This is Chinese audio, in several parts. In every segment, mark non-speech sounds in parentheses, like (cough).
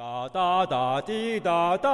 哒哒哒滴哒哒。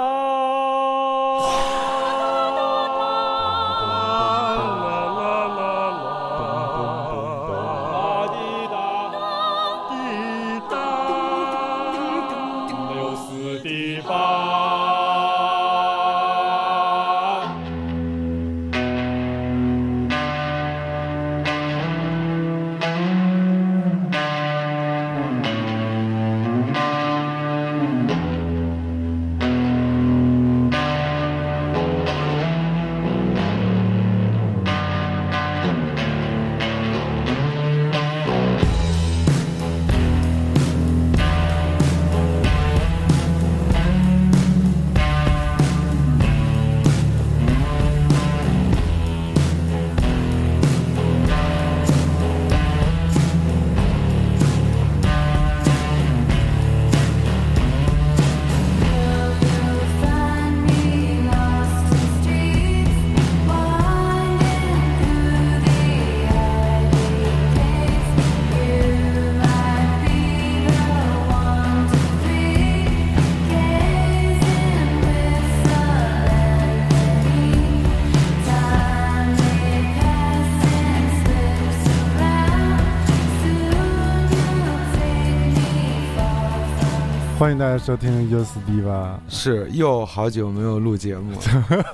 欢迎大家收听 U 四 D 吧。是又好久没有录节目，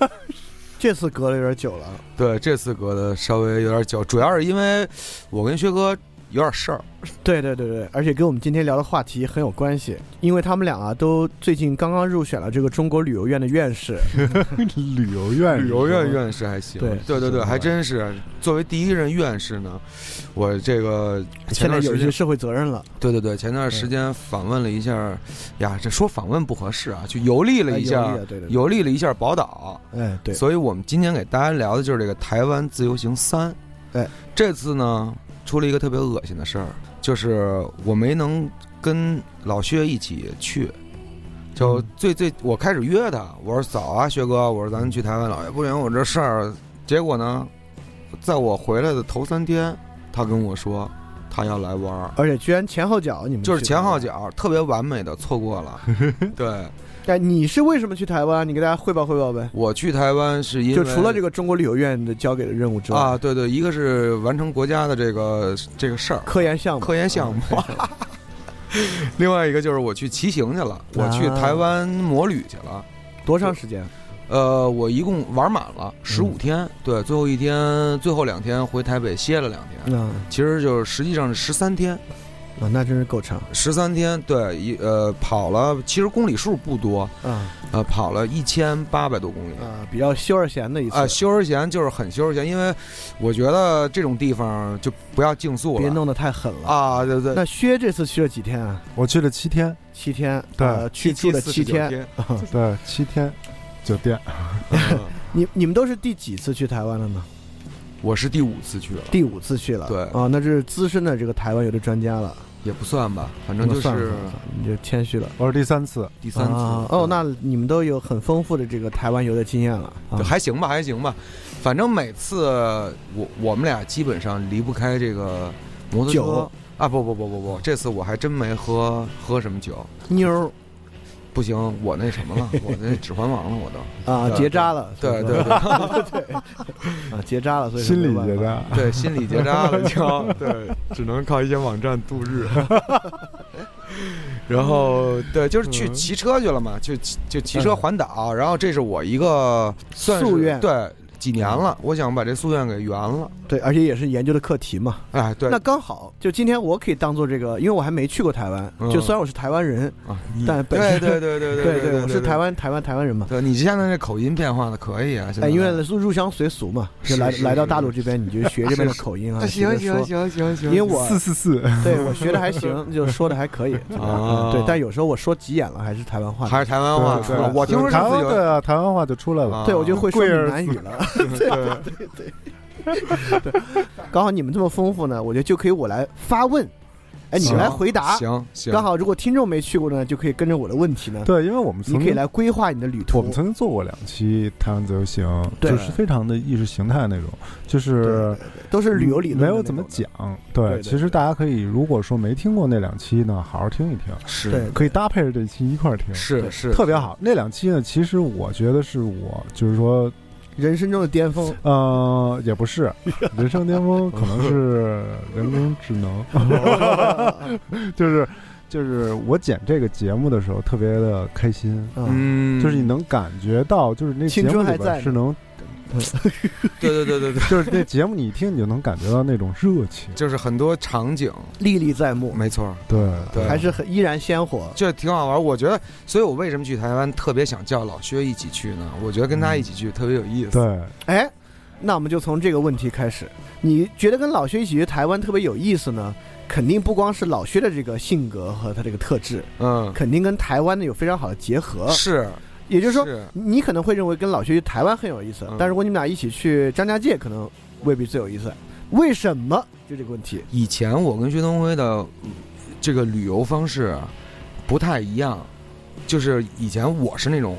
(laughs) 这次隔了有点久了，对，这次隔的稍微有点久，主要是因为我跟薛哥有点事儿，对对对对，而且跟我们今天聊的话题很有关系，因为他们俩啊都最近刚刚入选了这个中国旅游院的院士，(laughs) 旅游院，旅游院院士还行，对对对对，还真是。作为第一任院士呢，我这个前现在段时间，有一些社会责任了，对对对，前段时间访问了一下，呀，这说访问不合适啊，去游历了一下哎有利，的对对对，游历了一下宝岛，哎对，所以我们今天给大家聊的就是这个台湾自由行三。哎，这次呢出了一个特别恶心的事儿，就是我没能跟老薛一起去。就嗯最最，我开始约他，我说早啊，薛哥，我说咱去台湾老爷不行，我这事儿。结果呢，在我回来的头三天，他跟我说他要来玩儿，而且居然前后脚你们就是前后，脚特别完美的错过了。(laughs) 对哎，你是为什么去台湾？你给大家汇报汇报呗。我去台湾是因为就除了这个中国旅游院的交给的任务之外，啊，对对，一个是完成国家的这个这个事儿，科研项目，科研项目。啊，(laughs) 另外一个就是我去骑行去了，我去啊台湾摩旅去了。多长时间？呃，我一共玩满了十五嗯天，对，最后一天、最后两天回台北歇了两天，嗯。其实就是实际上是十三天，啊，那真是够长十三天，对，一呃跑了，其实公里数不多，啊呃，跑了一千八百多公里。啊，比较休而闲的一次啊，休而闲就是很休而闲，因为我觉得这种地方就不要竞速了别弄得太狠了。啊，对对，那薛这次去了几天啊？我去了七天，七天，对呃去住了七天。天，对，七天酒店。(laughs) 嗯 (laughs) 你你们都是第几次去台湾了呢？我是第五次去了，第五次去了。对啊，那这是资深的这个台湾游的专家了。也不算吧，反正就是算了算了你就谦虚了。我是第三次，第三次啊。哦，那你们都有很丰富的这个台湾游的经验了。啊就还行吧，还行吧。反正每次我我们俩基本上离不开这个摩托车酒啊！不不不不不，这次我还真没喝喝什么酒，妞儿不行，我那什么了，(laughs) 我那指环王了，我都啊，结扎了。对所以对 (laughs) 啊，结扎了，所以心理结扎。对，心理结扎了 (laughs) 就对，只能靠一些网站度日。然后对，就是去嗯骑车去了嘛，就骑就骑车环岛。然后这是我一个算是夙愿对，几年了，我想把这夙愿给圆了。对，而且也是研究的课题嘛。哎，对那刚好，就今天我可以当做这个，因为我还没去过台湾，嗯就虽然我是台湾人，啊，但本身对对对对对对我是台。湾台湾台湾人嘛。对你现在这口音变化的可以啊，现在哎，因为入入乡随俗嘛，就是来是来到大陆这边，你就学这边的口音啊，啊行行行行行，因为我四四四，对我学的还行，(laughs) 就说的还可以 (laughs) 啊对，但有时候我说急眼了，还是台湾话，还是台湾话对出来。我听说台湾对啊，台湾话就出来了。啊对我就会说闽南语了。(laughs) (laughs) 对对对 (laughs) 刚好你们这么丰富呢，我觉得就可以我来发问，哎，你们来回答。行行，刚好如果听众没去过呢，就可以跟着我的问题呢，对，因为我们曾经你可以来规划你的旅途。我们曾经做过两期台湾自由行，对。就是非常的意识形态那种，就是都是旅游理论的没有怎么讲。对其实大家可以如果说没听过那两期呢，好好听一听，是。对可以搭配着这期一块儿听，是是特别好。那两期呢，其实我觉得是我就是说，人生中的巅峰。呃，也不是 (laughs) 人生巅峰，可能是 (laughs) 人工智能，(laughs) 就是就是我剪这个节目的时候特别的开心。嗯，嗯，就是你能感觉到，就是那节青目里春还在是能，对对对对对，(laughs) 就是那节目你一听你就能感觉到那种热情，就是很多场景，历历在目，没错，对对还是很依然鲜活。这挺好玩。我觉得，所以我为什么去台湾特别想叫老薛一起去呢？我觉得跟他一起去特别有意思。对，哎，那我们就从这个问题开始。你觉得跟老薛一起去台湾特别有意思呢？肯定不光是老薛的这个性格和他这个特质，嗯，肯定跟台湾的有非常好的结合。是，也就是说，是你可能会认为跟老薛去台湾很有意思，嗯但如果你们俩一起去张家界，可能未必最有意思。为什么？就这个问题。以前我跟薛东辉的嗯这个旅游方式啊不太一样，就是以前我是那种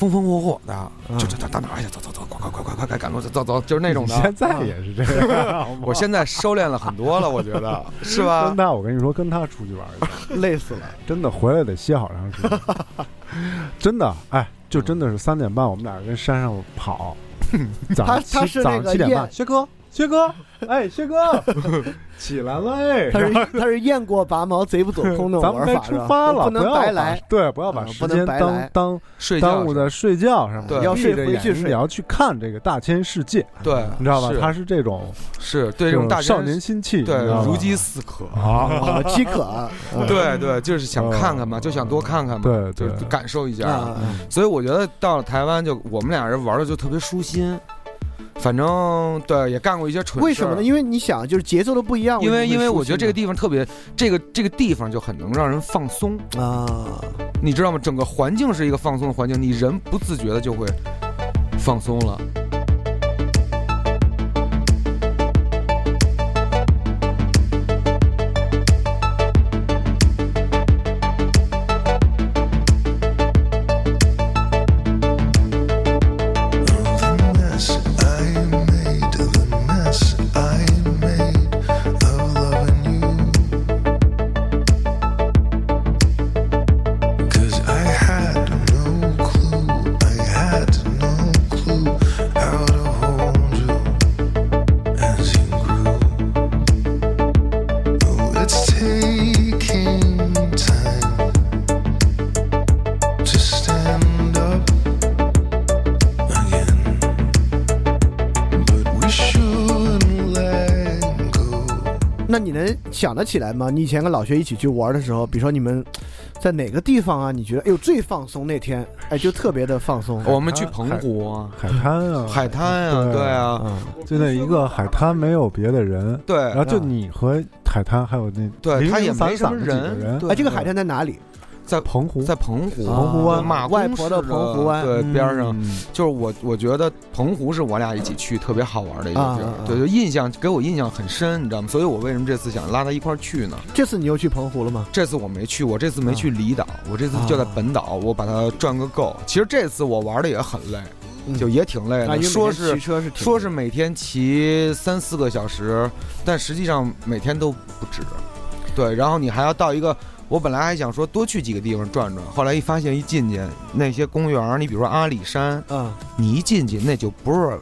风风火火的，就就到到哪儿去走走走，快快快快快快赶路走走走，就是那种的现。在也是这样，我现在收敛了很多了，我觉得 (laughs) 是吧跟？他，我跟你说，跟他出去玩去，(laughs) 累死了。真的回来得歇好长时间，(laughs) 真的，哎，就真的是三点半，我们俩跟山上跑，早上他他七早是那个燕上七点半，薛哥，薛哥，哎，薛哥，(laughs) 起来了，哎，他是他是雁过拔毛贼不走空那种咱们该出发了，不能白来。，对，不要把时间当当睡耽误在睡觉上要睡闭着回去睡眼睛你要去看这个大千世界，对，你知道吧？他是这种是对这种大少年心气，对如饥似渴。啊，啊，饥渴。(laughs) 对对，就是想看看嘛，哦。就想多看看嘛，对就对。感受一下。啊，所以我觉得到了台湾，就我们俩人玩的就特别舒心。反正对，也干过一些蠢事。为什么呢？？因为你想，就是节奏都不一样。因为因为我觉得这个地方特别，这个这个地方就很能让人放松，啊，你知道吗？整个环境是一个放松的环境，你人不自觉的就会放松了。那你能想得起来吗？你以前跟老薛一起去玩的时候，比如说你们在哪个地方啊？你觉得哎呦最放松那天，哎就特别的放松。我们去澎湖啊，海滩啊，海滩啊，对对啊，嗯，就那一个海滩没有别的人，对然后就你和海滩还有那对，他也没什么人。哎，这个海滩在哪里？在澎湖在澎湖，澎湖湾马公外婆的澎湖湾对边上，嗯就是我我觉得澎湖是我俩一起去特别好玩的一个地儿对，就印象给我印象很深，你知道吗？所以我为什么这次想拉他一块儿去呢？这次你又去澎湖了吗？这次我没去，我这次没去离岛，我这次就在本岛，我把它转个够。其实这次我玩的也很累，嗯就也挺累啊，的，说是骑车是说是每天骑三四个小时，但实际上每天都不止。对，然后你还要到一个，我本来还想说多去几个地方转转，后来一发现一进去那些公园儿，你比如说阿里山，嗯，你一进去那就不是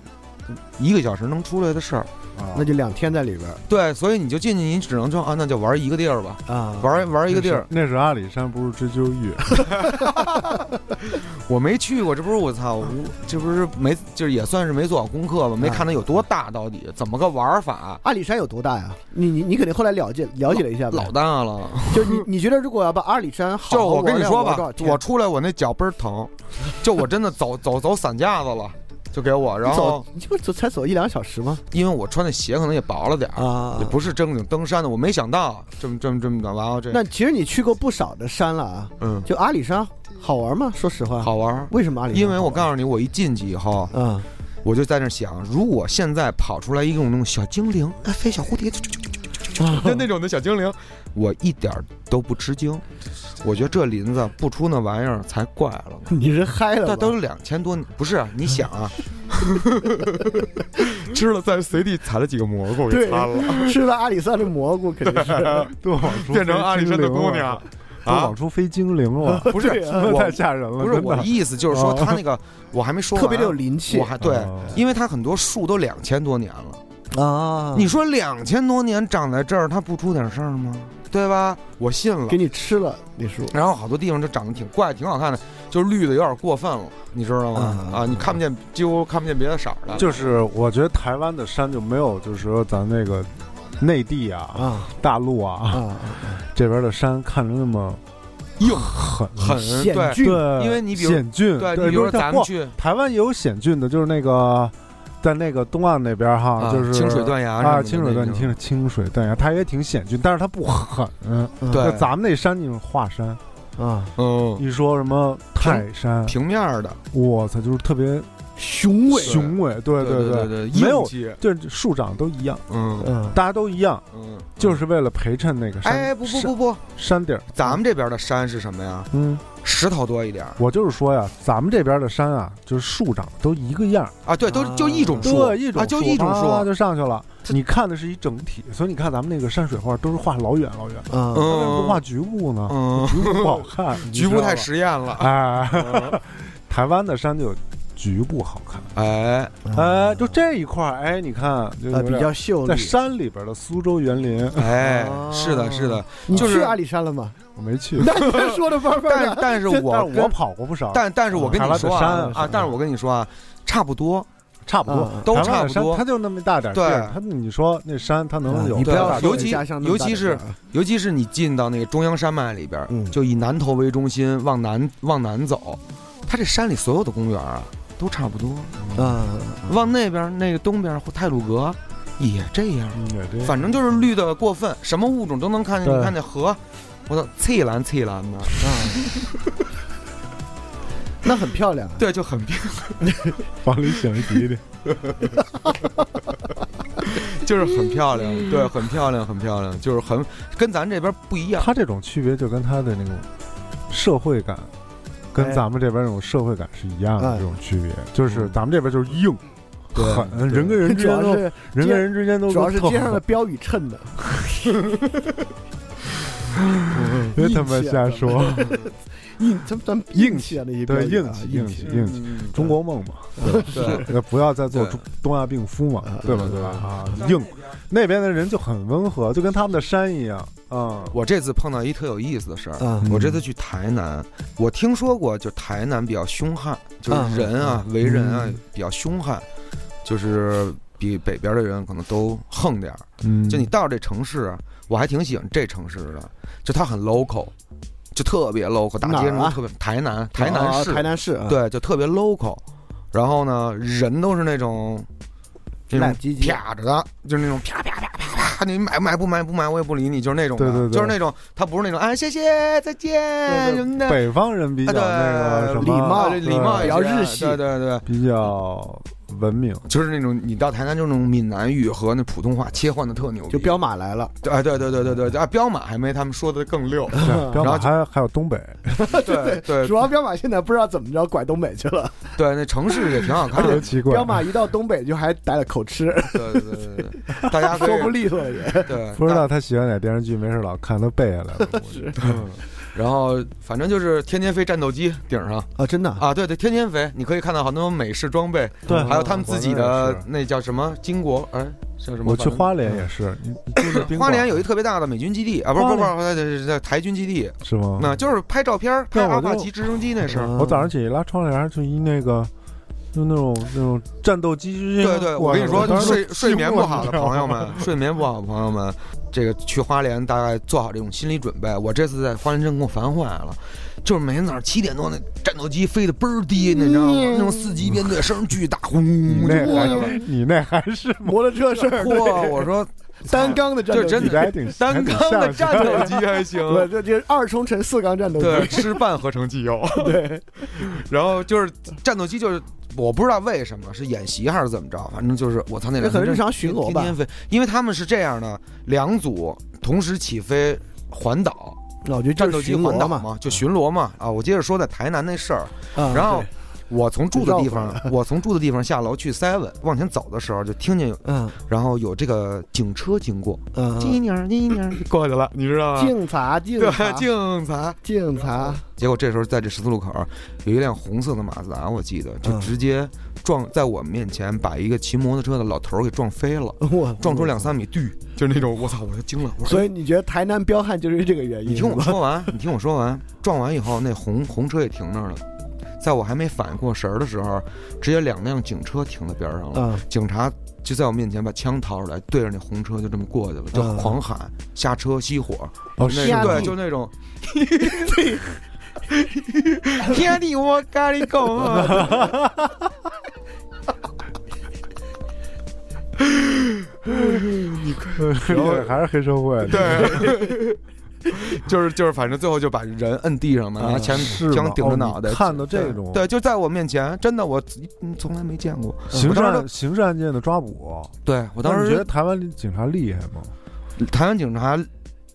一个小时能出来的事儿。啊那就两天在里边儿对，所以你就进去，你只能说啊，那就玩一个地儿吧，啊，玩玩一个地儿。那是阿里山，不是追究玉。(laughs) 我没去过，这不是我操，我这不是没就是也算是没做好功课吧，没看它有多大到底，怎么个玩法。阿里山有多大呀？你你你肯定后来了解了解了一下吧？老大了，就你你觉得如果要把阿里山好就我跟你说吧我出来我那脚倍儿疼，就我真的走 (laughs) 走走散架子了，就给我，然后走你这不走才走一两个小时吗？因为我穿的鞋可能也薄了点儿，啊也不是正经登山的，我没想到这么这么这么的，完了这那其实你去过不少的山了啊，嗯就阿里山好玩吗？说实话，好玩。为什么阿里山？因为我告诉你，我一进去以后，嗯，我就在那想，如果现在跑出来一种那种小精灵，哎，飞小蝴蝶，啾啾啾啾啾啾啾 (laughs) 就那种的小精灵，我一点儿都不吃惊。我觉得这林子不出那玩意儿才怪了呢。你是嗨了吧？那都是两千多，不是啊？你想啊，(laughs) 吃了再随地采了几个蘑菇对给擦了，吃了阿里山的蘑菇，肯定是 (laughs) 多往出变成阿里山的姑娘啊，都往出飞精灵了，不是太吓人了。不是我的意思，就是说哦他那个我还没说完特别的有灵气我还对哦，因为它很多树都两千多年了。啊你说两千多年长在这儿，它不出点事儿吗？对吧？我信了给。你吃了，李叔。然后好多地方就长得挺怪，挺好看的，就是绿的有点过分了，你知道吗？嗯啊，你看不见，几乎看不见别的色儿的。就是我觉得台湾的山就没有，就是说咱那个内地啊、啊大陆啊啊！这边的山看着那么硬很，很险峻，因为你比如险峻，对，你比如咱们去台湾也有险峻的，就是那个在那个东岸那边哈，啊就是清水断崖啊，清水断，你听着清水断崖，它也挺险峻，但是它不狠。嗯对。就咱们那山就是华山，啊，嗯，一说什么泰山，平面的，我操，就是特别雄伟，雄伟，对对对对，没有就是树长都一样，嗯。嗯。大家都一样，嗯，就是为了陪衬那个山。哎，不不不不，山顶儿，咱们这边的山是什么呀？嗯，石头多一点儿。我就是说呀，咱们这边的山啊，就是树长得都一个样儿，啊，对，都啊。就一种树，对，一种啊，就一种啊树，就上去了。你看的是一整体，所以你看咱们那个山水画都是画老远老远，嗯。为什么不画嗯局部呢？嗯，(laughs) 局部不好看，(laughs) 你局部太实验了，哎，嗯 (laughs) 台湾的山就有局部好看，哎，哎，就这一块儿，哎，你看，就啊比较秀丽。在山里边的苏州园林，哎哦，是的，是的，你就是去阿里山了吗？我没去，(laughs) 那你说的巴巴但。但是我我跑过不少，但但是我跟你说啊山啊，但是我跟你说啊，差不多，差不多嗯，都差不多。山它就那么大点儿对儿，它你说那山它能有啊你不要尤其尤其是尤其是你进到那个中央山脉里边，嗯。就以南头为中心往南往南走，它这山里所有的公园啊都差不多。嗯，往那边那个东边或泰鲁格也这样，嗯也这样反正就是绿的过分，什么物种都能看见。对你看那河，我操，翠蓝翠蓝的，啊，(laughs) 那很漂亮啊。(laughs) 对，就很 (laughs) 往里想一滴滴，就是很漂亮，对，很漂亮，很漂亮，就是很跟咱这边不一样。它这种区别就跟它的那种社会感，跟哎咱们这边这种社会感是一样的哎这种区别，就是咱们这边就是硬。对狠，人跟人之主间都，要是人跟人之间都主要是特街上的标语衬的，别他妈瞎说，(laughs) 硬，咱咱硬气啊那些标对，硬气，硬气，硬气，嗯中国梦嘛，不要再做中东亚病夫嘛啊，对吧？对吧？啊，硬，那边的人就很温和，就跟他们的山一样啊。我这次碰到一特有意思的事儿。我这次去台南，我听说过，就台南比较凶悍，就是嗯人啊，为人啊嗯比较凶悍，就是比北边的人可能都横点儿。嗯，就你到这城市啊，我还挺喜欢这城市的，就它很 local，就特别 local，大街上特别台南，台南啊市，台南市啊，对，就特别 local。然后呢，人都是那种烂唧唧啪着的，就是那种啪啪啪啪啪，你买不买不买不买我也不理你，就是那种的，对对对就是那种他不是那种啊谢谢再见对什么的，北方人比较那个什么礼貌礼貌比较日系对对对，比较文明，就是那种你到台南就那种闽南语和那普通话切换的特牛逼，就彪马来了，对对对对对对啊，彪马还没他们说的更溜，然后马还还有东北，(laughs) 对对。主要彪马现在不知道怎么着拐东北去了，对，那城市也挺好看的，(laughs) 奇怪。彪马一到东北就还带了口吃，对对对对对，大家 (laughs) 说不利索也。对，不知道他喜欢哪电视剧，没事老看，都背下来了。估计嗯然后反正就是天天飞战斗机顶上。啊，真的啊，对对，天天飞，你可以看到好多美式装备，对。还有他们自己的那叫什么金国，哎，叫什么？我去花莲也是，就是花莲有一特别大的美军基地。啊，不是不是不是对对对，台军基地，是吗？那就是拍照片，拍阿帕奇直升机那是。嗯我早上起来拉窗帘，就一那个，就那种那种战斗机之间对对，我跟你说，睡睡眠不好的朋友们，睡眠不好的朋友们，这个去花莲大概做好这种心理准备。我这次在花莲真给我烦坏了，就是每天早上七点多那战斗机飞得倍儿低，你知道吗？那种四级编队声巨大，轰你那就过去了。还你那还是 (laughs) 摩托车事儿，嚯！我说 (laughs) 单缸的战斗机，单缸的战斗机还行，(laughs) 对，这这二冲程四缸战斗机，对，吃半合成机油，对，然后就是战斗机就是我不知道为什么是演习还是怎么着，反正就是我操那两天这可能日常巡逻吧天天飞，因为他们是这样的，两组同时起飞环岛，那我觉得战斗机环岛嘛，就巡逻嘛啊！我接着说在台南那事儿，啊然后对我从住的地方，(laughs) 我从住的地方下楼去 seven，往前走的时候就听见有，嗯然后有这个警车经过，嗯，金鸟金鸟过去了，你知道吗？警察警察警察。警察，结果这时候在这十字路口有一辆红色的马自达，我记得就嗯直接撞在我们面前，把一个骑摩托车的老头儿给撞飞了，(laughs) 我撞出两三米，对，就是那种我操，我就惊了。所以你觉得台南彪悍就是这个原因？你听我，说完，你听我说完，撞完以后，那红红车也停那儿了。在我还没反应过神儿的时候，直接两辆警车停在边上了。嗯警察就在我面前把枪掏出来，对着那红车就这么过去了，就嗯狂喊下车熄火。哦，那对，就那种。天地我跟你讲啊！对，还是黑社会，对，就 (laughs) 是就是，反正最后就把人摁地上嘛，拿枪枪顶着哦脑袋，看到这种对，就在我面前，真的我嗯从来没见过。刑事刑事案件的抓捕，对我当时觉得台湾警察厉害吗？台湾警察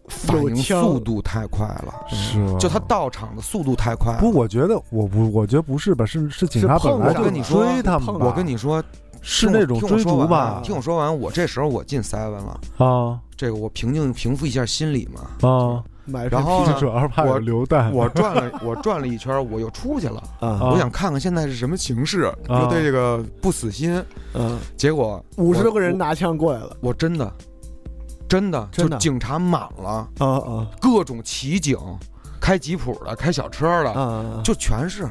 反应速度太快了，是吗？就他到场的速度太快。不，我觉得我不，我觉得不是吧？是是警察本来就我跟你说追他们，我跟你说，是那种追听我说完逐吧？听我说完，我这时候我进 seven 了，啊这个我平静平复一下心理嘛。啊！买然后呢主要怕有流弹。我转了我转了一圈，我又出去了。我想看看现在是什么形势，就对这个不死心。嗯，结果五十多个人拿枪过来了，我真的，真的真的就警察满了，啊啊各种骑警，开吉普的，开小车的，啊！就全是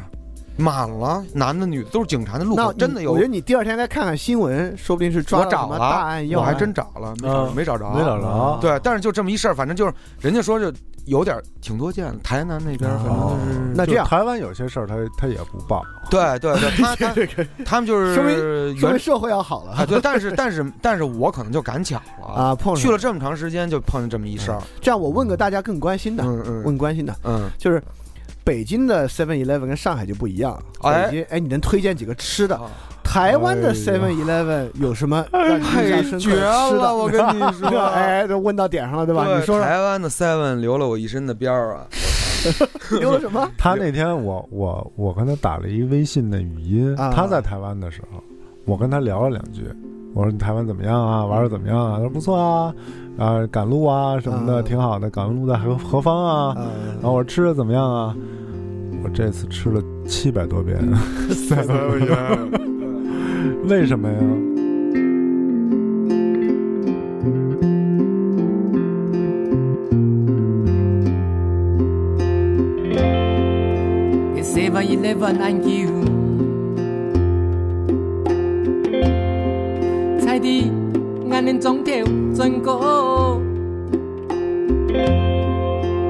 满了，男的女的都是警察。的路那口真的有。你我觉，得你第二天再看看新闻，说不定是抓我到什么找了，大案要案。我还真找了，没找啊没找着，没找着，对，但是就这么一事儿，反正就是人家说就有点挺多见的，台南那边反正哦。就是。那这样。台湾有些事儿他他也不报，对对对，他他 (laughs) 他们就是说明说明原社会要好了。啊，对，但是但是 (laughs) 但是我可能就赶巧了，啊，碰上去了这么长时间就碰见这么一事儿，这样，我问个大家更关心的，嗯嗯。问关心的，嗯，就是北京的 Seven Eleven 跟上海就不一样。哎北京，哎，你能推荐几个吃的？啊台湾的哎 Seven Eleven 有什么让你印象深刻绝的吃了，我？跟你说，(laughs) 哎，都问到点上了，对吧？你说说台湾的 Seven 留了我一身的膘儿啊，(laughs) 留了什么？(laughs) 他那天我我我跟他打了一微信的语音，啊他在台湾的时候，我跟他聊了两句，我说你台湾怎么样啊？玩的怎么样啊？他说不错啊，啊赶路啊什么的、啊。挺好的，赶路在何何方啊？呃然后我说吃的怎么样啊？我这次吃了七百多遍，(laughs) 为什么呀？It's 7-Eleven and you 菜地眼能中條盡過，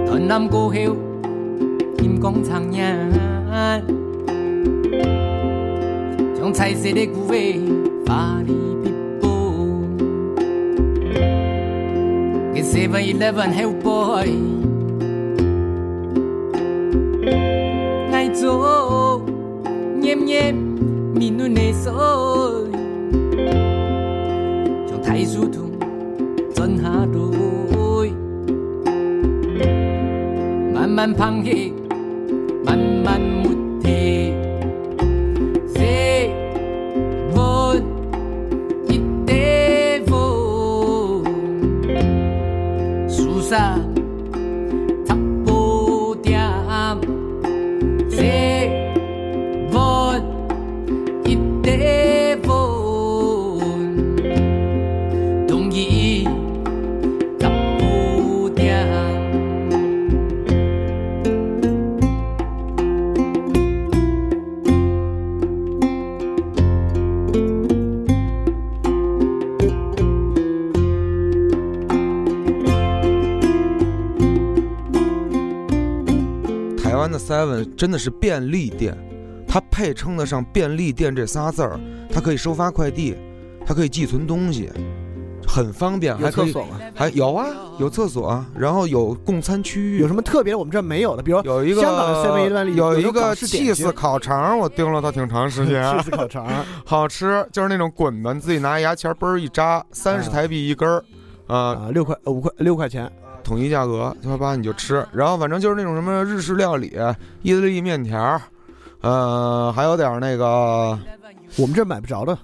台南過後鹽廣場人，將彩色的古味花里必布。It's 7-Eleven Hellboy。慢慢螃蟹，慢慢木铁，Seven 真的是便利店，它配称得上便利店这仨字儿，它可以收发快递，它可以寄存东西，很方便，还可以厕所吗？还有啊，有厕所啊，然后有供餐区域，有什么特别的我们这儿没有的？比如有一个香港的 7-Eleven 里有有一个 cheese 烤肠，我盯了它挺长时间，(laughs) cheese 烤肠，(laughs) 好吃，就是那种滚的，你自己拿牙签嘣儿一扎，三十啊。台币一根儿，啊，啊，六块呃五块六块钱，统一价格，七八八你就吃。然后反正就是那种什么日式料理、意大利面条，呃，还有点儿那个我们这儿买不着的。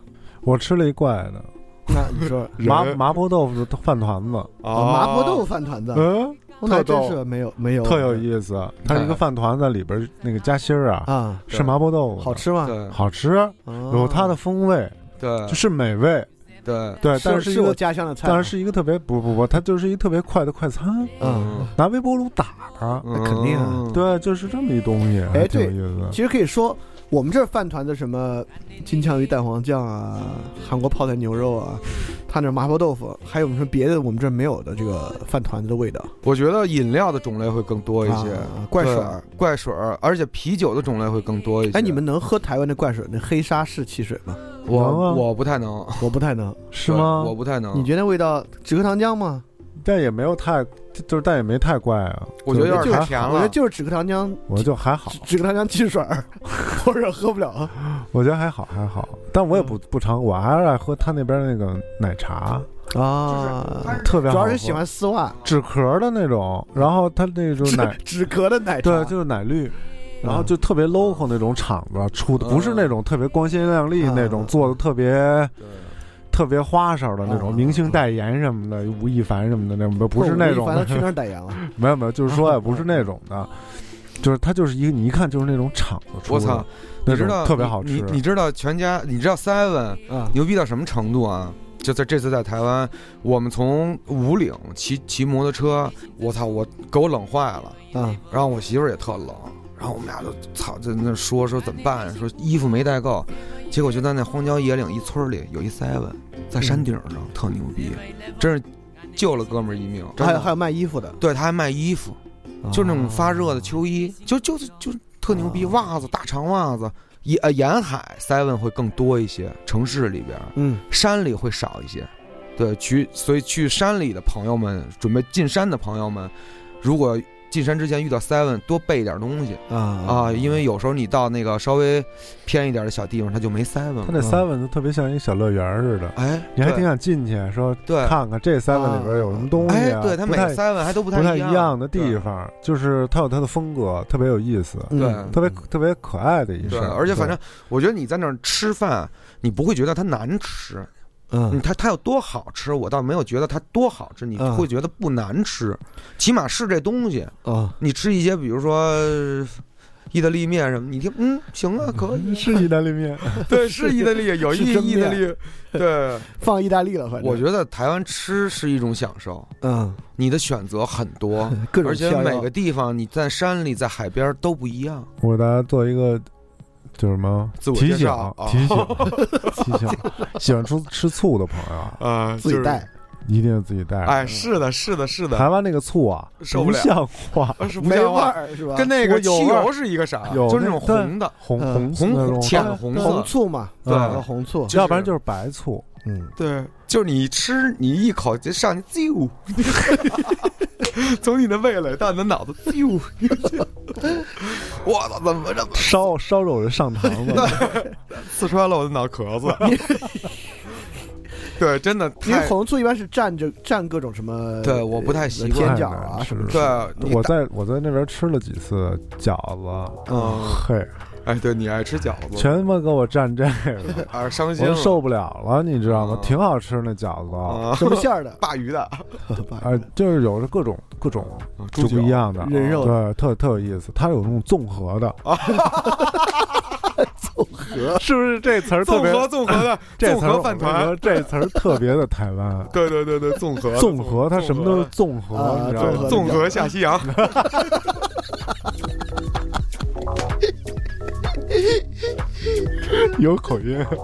我吃了一怪的。那你说 (laughs) 麻麻婆豆腐的饭团子，啊麻婆豆腐饭团子，嗯，那还真是没有没有。特有意思。它是一个饭团子，里边那个夹心儿啊啊，是麻婆豆腐，好，吃吗？对。好吃，哦。有它的风味，对。就是美味。对，对，但是是一个，家乡的菜，但是是一个特别不不不，它就是一个特别快的快餐，嗯，拿微波炉打它。那肯定对，就是这么一东西，哎还挺有对意思的。其实可以说，我们这儿饭团子什么金枪鱼蛋黄酱啊，韩国泡菜牛肉啊，他那麻婆豆腐，还有什么别的我们这没有的这个饭团子的味道，我觉得饮料的种类会更多一些，啊怪水儿。怪水儿，而且啤酒的种类会更多一些。哎，你们能喝台湾的怪水那黑沙式汽水吗？我我不太能，我不太能。是吗我？不太能。你觉得味道止咳糖浆吗？但也没有太，就是但也没太怪啊。我觉得有点就是太甜了。我觉得就是止咳糖浆，我就还好，止止咳糖浆汽水儿，(laughs) 或者喝不了。(laughs) 我觉得还好还好，但我也嗯不不常，我还是爱喝他那边那个奶茶，啊，特别好喝，主要是喜欢丝袜，止咳的那种，然后他那种奶，止咳的奶茶。对，就是奶绿。然后就特别 local 那种厂子出的，嗯不是那种特别光鲜亮丽嗯那种，做的特别对特别花哨的那种嗯明星代言什么的，吴亦凡什么的那种，不是那种的反正去那儿 (laughs) 代言了。没有没有，就是说也，不是那种的，就是他就是一个你一看就是那种厂子出的，我操！你知道特别好吃。你你知道全家，你知道 Seven 啊，牛逼到什么程度啊？就在这次在台湾，我们从五岭骑骑摩托车，我操，我给我冷坏了。啊，然后我媳妇儿也特冷，然后我们俩就操在那说说怎么办，说衣服没带够，结果就在那荒郊野岭一村儿里有一 seven，在山顶上、特牛逼，真是救了哥们儿一命。还有还有卖衣服的，对，他还卖衣服，就那种发热的秋衣，就就就特牛逼，袜子大长袜子。沿呃沿海 seven 会更多一些，城市里边儿嗯山里会少一些。对，去所以去山里的朋友们，准备进山的朋友们，如果进山之前遇到 seven，多备一点东西啊啊，因为有时候你到那个稍微偏一点的小地方，它就没 seven 了。它那 seven 就特别像一个小乐园似的，哎，你还挺想进去说对，看看这 seven 里边有什么东西哎，啊？对，它每个 seven 还都不不太一一样的地方，就是它有它的风格，特别有意思，嗯对特别特别可爱的一事，儿。而且反正我觉得你在那儿吃饭，你不会觉得它难吃，嗯。嗯，它它有多好吃，我倒没有觉得它多好吃，你嗯。会觉得不难吃，起码是这东西。啊，你吃一些，比如说呃意大利面什么，你听，嗯，行啊，可以，(laughs) 是意大利面，对，是意大利，有意意大利，(laughs) 对，放意大利了，反正。我觉得台湾吃是一种享受，嗯，你的选择很多，(laughs) 各种而且每个地方你在山里、在海边都不一样。我给大家做一个叫什么自我提醒提醒提醒，喜欢吃吃醋的朋友啊，啊，自己带，一定要自己带。哎，是的，是的，是的，台湾那个醋啊，不受不了。像话，啊是不没味像话，儿是吧？跟那个汽油是一个色就是那种红的，红嗯。红红浅红红醋嘛，对。红醋，要不然就是白醋。嗯，对，就是你吃，你一口就上去，啾，从你的味蕾到你的脑子，啾，我操，怎么这么烧烧肉就上膛子，刺穿了我的脑壳子？(laughs) 对，真的因为太红醋一般是蘸着蘸各种什么，对我不太习惯煎饺啊什么的，对，我在我在那边吃了几次饺子，嗯，嘿，哎，对你爱吃饺子，全他妈给我蘸这个，(laughs) 啊伤心了，我都受不了了，你知道吗嗯？挺好吃那饺子，啊，什么馅儿的？(laughs) 鲅鱼的，(laughs) 啊，就是有着各种各种猪就不一样的人肉对，特特有意思。它有那种综合的，综合是不是这词儿特别？综合综合的这词儿综合饭我跟你说团，这词儿特别的台湾。对对对对，综合综合，它什么都是综合，啊你知道吗综合？综合下西洋，有口音。(laughs)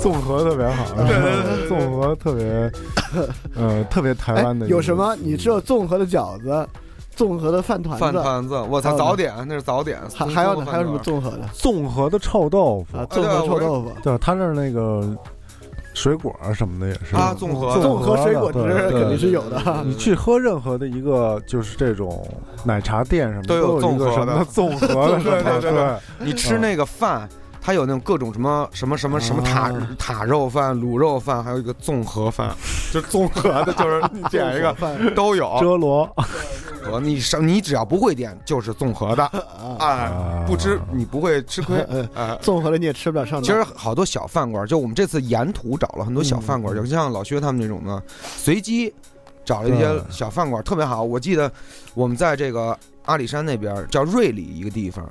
综合特别好，综合特别，呃，特别台哎湾的。有什么？你只有综合的饺子，综合的饭团饭子，团子，我操，早点那是早点，还还有还有什么综合的综合的臭豆腐啊？，综合臭豆腐，对，他那儿那个水果啊什么的也是。啊综合综合水果汁肯定是有的。你去喝任何的一个就是这种奶茶店什么的都有有一个综合的。什么综合的，(laughs) 对。对对对。你吃那个饭，它有那种各种什么什么什么什么塔啊塔肉饭、卤肉饭，还有一个综合饭，(laughs) 就综合的，就是你点一个饭。都有。遮罗。和你上你只要不会点，就是综合的，啊，哎，不吃你不会吃亏，(laughs) 哎。综合的你也吃不了上当。其实好多小饭馆，就我们这次沿途找了很多小饭馆，嗯有像老薛他们那种的，随机找了一些小饭馆，特别好。我记得我们在这个阿里山那边叫瑞里一个地方，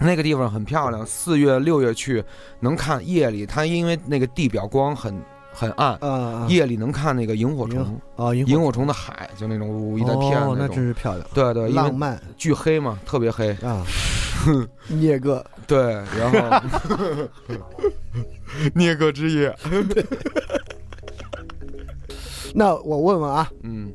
那个地方很漂亮，四月六月去能看夜里，它因为那个地表光很很暗，啊，夜里能看那个萤火虫，啊，萤萤火虫的海，就那种呜一大片哦，那种真。是漂亮，对对，浪漫巨黑嘛，特别黑。啊。(laughs) 聂哥，对，然后 (laughs) 聂哥之夜，(laughs) 那我问问啊，嗯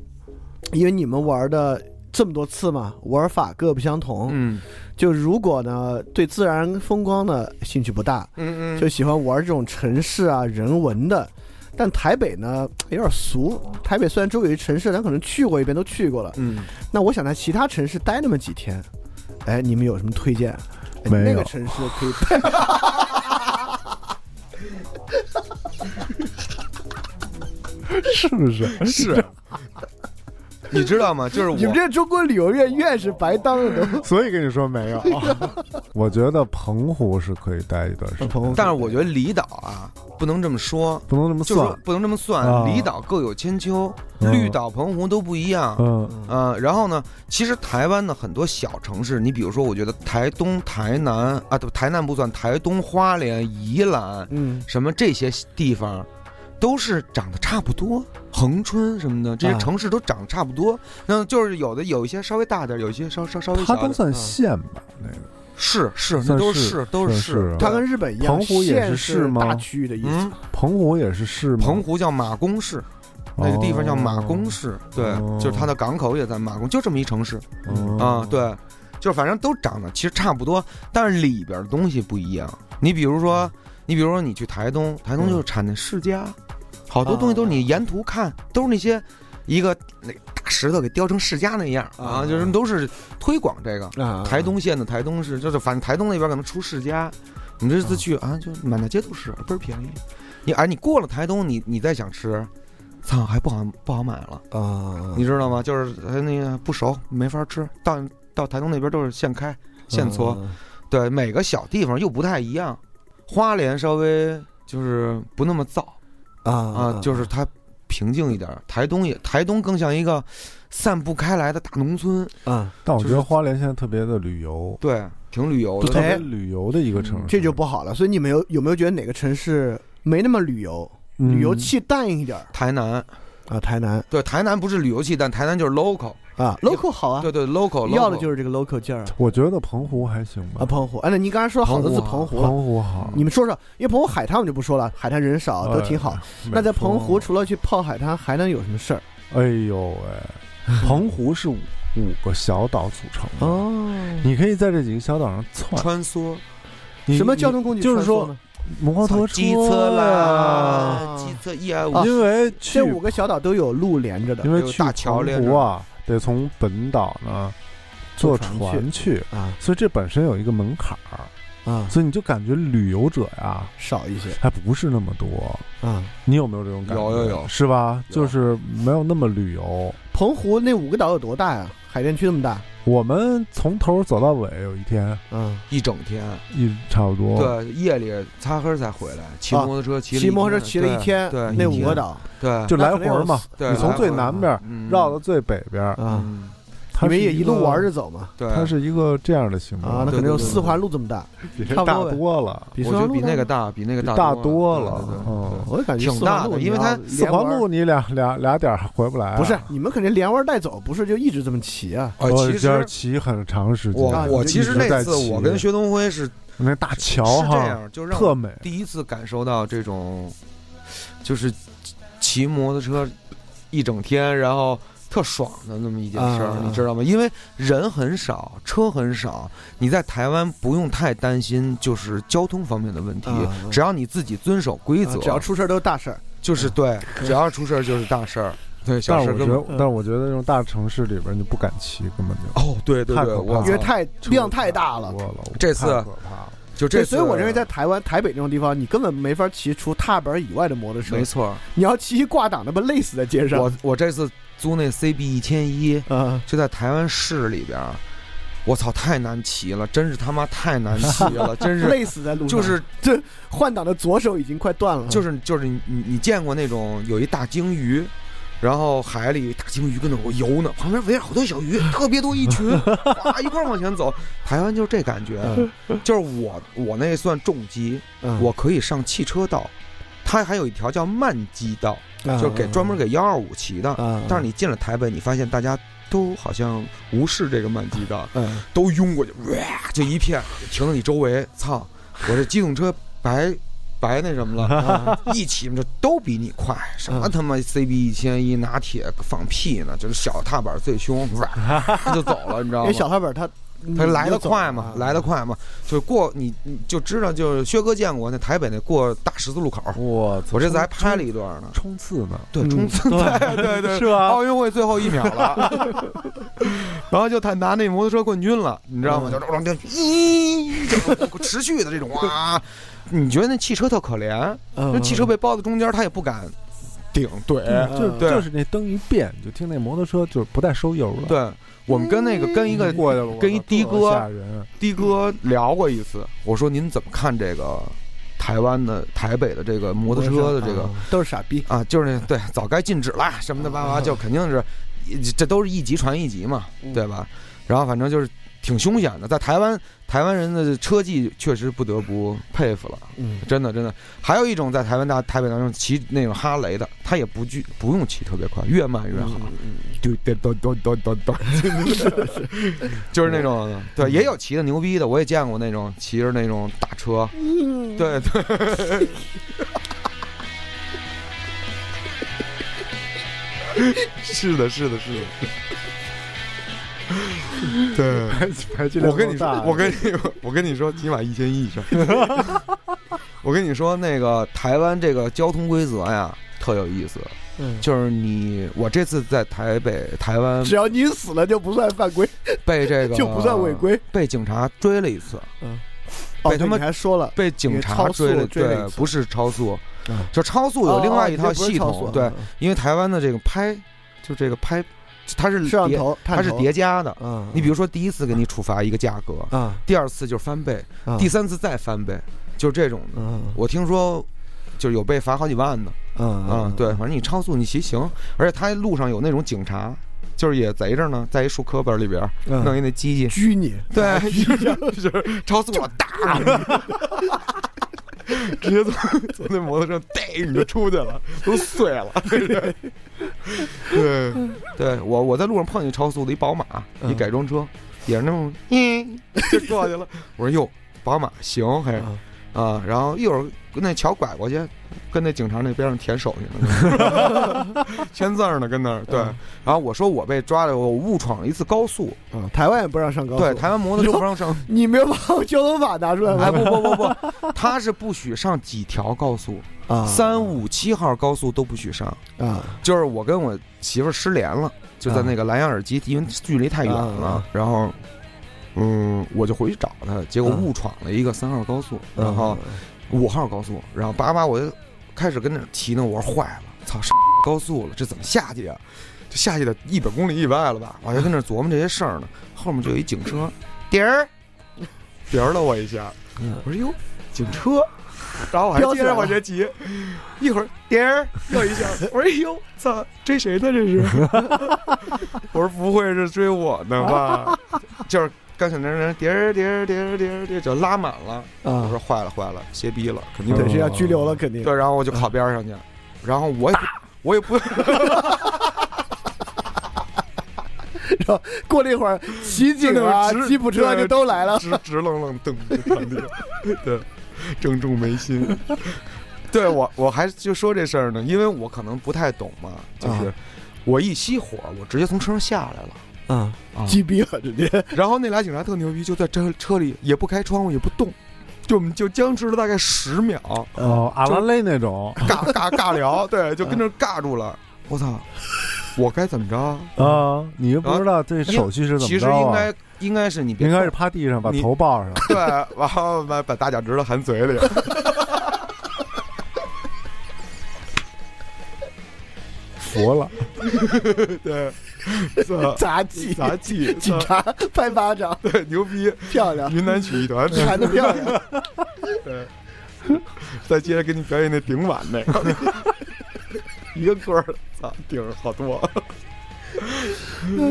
因为你们玩的这么多次嘛，玩法各不相同。嗯就如果呢对自然风光呢兴趣不大，嗯嗯，就喜欢玩这种城市啊人文的，但台北呢有点俗。台北虽然周围城市，但可能去过一遍都去过了。嗯，那我想在其他城市待那么几天，哎，你们有什么推荐？哎没有那个城市可以。(laughs) 是不是？是，(laughs) (laughs) 你知道吗？就是我你们这中国旅游院院士白当了都。(laughs) 所以跟你说没有。(laughs) 我觉得澎湖是可以待一段时间，但是我觉得离岛啊，不能这么说，不能这么就是说算。不能这么算。啊离岛各有千秋，嗯绿岛、澎湖都不一样。嗯呃，然后呢，其实台湾的很多小城市，你比如说，我觉得台东、台南啊，不，台南不算，台东、花莲、宜兰，嗯，什么这些地方，都是长得差不多。恒春什么的，这些啊城市都长得差不多。那就是有的有一些稍微大点儿，有一些稍稍稍微小点儿。它都算县吧？那个是是，那算是都是都是市它跟日本一样，澎湖也县是市吗大区域的意思。嗯，澎湖也是市吗？澎湖叫马公市，那个地方叫马公市，对，哦就是它的港口也在马公，就这么一城市嗯啊，对，就是反正都长得其实差不多，但是里边的东西不一样。你比如说，你比如说你去台东，台东就是产的释迦，好多东西都是你沿途看，都是那些一个那大石头给雕成释迦那样啊，啊就是都是推广这个。啊，台东县的台东市，就是反正台东那边可能出世家，你这次去啊，就满大街都是，倍儿便宜。你哎，你过了台东，你你再想吃，操，还不好不好买了，啊，你知道吗？就是它那个不熟，没法吃。到到台东那边都是现开现搓，啊对，每个小地方又不太一样。花莲稍微就是不那么燥啊啊，就是它平静一点。台东也台东更像一个散不开来的大农村，啊，但我觉得花莲现在特别的旅游，对，挺旅游的。特。别旅游的一个城市，这就不好了。所以你们有有没有觉得哪个城市没那么旅游，嗯。旅游气淡一点儿？台南，啊？台南。对，台南不是旅游气，但台南就是 local，啊，local 好啊，对对，local，要的就是是这个 local 劲儿。啊我觉得澎湖还行吧。啊。，澎湖，哎，那您刚才说了好多次澎湖澎湖了，澎湖好，你们说说，因为澎湖海滩我们就不说了，海滩人少都挺好。哎。那在澎湖除了去泡海滩，还能有什么事儿？哎呦喂，(laughs) 澎湖是五五个小岛组成的，哦，你可以在这几个小岛上窜。穿梭。什么交通工具就是说？摩托车。机车啦呀，机车一二五。啊因为这五个小岛都有路连着的。因为去大桥澎连啊，得从本岛呢坐船去，啊所以这本身有一个门槛儿，啊，所以你就感觉旅游者呀少一些还不是那么多。啊。你有没有这种感觉？有有有是吧？就是没有那么旅游。澎湖那五个岛有多大呀？海淀区那么大？我们从头走到尾，有一天嗯，一整天，一差不多。对，夜里擦黑才回来，骑摩托车骑了一骑摩托车天骑了一天，对，那五个岛对，就来回嘛。对你从最南边嗯绕到最北边，啊，嗯，它是你们也一路玩着走嘛？对，它是一个这样的形状啊，那对可能有四环路这么大，比这大差不多了，比我觉得比四环路那个大，比那个大大多了对对对嗯我也感觉挺大的四环路因为它四环路你俩俩俩点儿还回不来啊。不是你们肯定连玩带走，不是就一直这么骑啊？哦，我这其实骑很长时间。我我其实那次我跟薛东辉是那大桥哈，样，就让特美。第一次感受到这种，就是骑摩托车一整天，然后特爽的那么一件事儿，啊你知道吗？因为人很少，车很少，你在台湾不用太担心就是交通方面的问题，啊只要你自己遵守规则，啊只要出事儿都是大事儿。就是对，只要出事儿就是大事儿，对，小但是我觉得事儿根本。，但是我觉得这种大城市里边你不敢骑，根本就哦，对对对，我操因为太量太大了。这次太可怕了。就这次，所以我认为在台湾、台北这种地方，你根本没法骑除踏板以外的摩托车没。错，你要骑一挂档，那不累死在街上。我我这次租那 CB 一千一，啊，就在台湾市里边儿，我操，太难骑了，真是他妈太难骑了，真是 (laughs) 累死在路上。就是这换挡的左手已经快断了。就是就是你你你见过那种有一大鲸鱼，然后海里大鲸鱼跟那儿游呢，旁边围着好多小鱼，特别多一群，(laughs) 哇一块儿往前走。台湾就是这感觉，就是我我那算重机，嗯我可以上汽车道，它还有一条叫慢机道，就是给专门给幺二五骑的。啊，但是你进了台北，你发现大家都好像无视这个慢机的，嗯都拥过去，哇，就一片停在你周围。操，我这机动车白白那什么了，一起就都比你快。什么嗯他妈 CB 一千一拿铁放屁呢？就是小踏板最凶，(laughs) 他就走了，你知道吗因为？小踏板它他来得快啊嘛，来得。快嘛，就过你你就知道，就是薛哥见过那台北那过大十字路口，我我这次还拍了一段呢。冲刺呢，对，嗯冲刺，对对对，是吧奥运会最后一秒了，(laughs) 然后就他拿那摩托车冠军了，你知道吗？嗯就往这咦，就持续的这种啊，你觉得那汽车特可怜，嗯那汽车被包在中间，他也不敢顶怼。嗯就对就是那灯一变，就听那摩托车就是不带收油了。对我们跟那个跟一个过跟一的哥人。的哥聊过一次，我说您怎么看这个台湾的台北的这个摩托车的这个啊都是傻逼。啊，就是那对，早该禁止啦什么的，吧吧，就肯定是，这都是一级传一级嘛，对吧？然后反正就是挺凶险的，在台湾，台湾人的车技确实不得不佩服了，嗯真的真的。还有一种在台湾大台北当中骑那种哈雷的，他也不惧不用骑特别快，越慢越好，对对对对对对对，(laughs) 就是那种对，也有骑的牛逼的，我也见过那种骑着那种大车，对对。(laughs) 是的，是的，是的。对，我跟你说，我跟你我跟你说，起码一千一以上。(laughs) 我跟你说，那个台湾这个交通规则呀，特有意思。嗯，就是你，我这次在台北、台湾只要你死了就不算犯规，被这个 (laughs) 就不算违，规。被警察追了一次，哦，被他们还说了，被警察追了，对不是超速嗯，就超速有另外一套系统，对，哦因为台湾的这个拍，就这个拍，它是叠，摄像头，它是叠加的。嗯，你比如说第一次给你处罚一个价格，啊，第二次就是翻倍，啊第三次再翻倍，就是这种的。嗯我听说，就是有被罚好几万的嗯嗯。对，反正你超速你骑行，而且他路上有那种警察，就是也贼着呢，在一树棵本里边嗯弄一那机器，拘你，对，(laughs) 就是超速了，哒，(laughs) 直接从从那摩托车嘚你就出去了，都碎了。(laughs) 对，对我我在路上碰见超速的一宝马，一嗯改装车，也是那种，嗯，就过去了。我说哟，宝马行还是嗯啊，然后一会儿跟那桥拐过去，跟那警察那边上填手去呢，(laughs) 签字呢，跟那儿对。然后我说我被抓了，我误闯了一次高速，啊，台湾也不让上高速，对，台湾摩托车不让上。你没有把交通法拿出来哎，吗？不不不不，他是不许上几条高速，啊，三五七号高速都不许上。啊，就是我跟我媳妇失联了，就在那个蓝牙耳机，因为距离太远了啊，然后，嗯，我就回去找他，结果啊误闯了一个三号高速，嗯然后五号高速，然后叭叭我就开始跟那儿提呢，我说坏了，操，上高速了，这怎么下去啊？这下去得一百公里以外了吧？我就跟那儿琢磨这些事儿呢，后面就有一警车，点儿，点儿了我一下，嗯我说哟，警车。然后我还接着往前骑，一会儿点儿又一下，我说哎呦，操，追谁呢这是？(laughs) 我说不会是追我呢吧？(laughs) 就是刚想那人点儿点儿点儿点儿点儿就拉满了，我啊说，坏了坏了，歇逼了，肯定对，是要拘留了，肯定。对，然后我就靠边上去，然后我也不 (laughs) 我也不过了一会儿，(laughs) 骑警啊、直吉普车就都来了。直直愣愣瞪着 (laughs) 对，正中眉心。对我，我还就说这事儿呢，因为我可能不太懂嘛，就是啊我一熄火，我直接从车上下来了。啊，啊击毙了直接。然后那俩警察特牛逼，就在车车里也不开窗户也不动，就我们就僵持了大概十秒，哦，阿拉蕾那种尬尬尬聊，对，就跟这尬住了。我操，我该怎么着？啊，你又不知道这手续是怎么着其实应该应该是你应该是趴地上把头抱上，对，然后把把大脚趾头含嘴里。(laughs) 服了。(laughs) 对，操杂技，杂技，警察拍巴掌，对，牛逼，漂亮，云南曲艺团，弹的漂亮。(laughs) 对，再接着给你表演那顶碗那个，(laughs) 一个棍儿，操，顶着好多。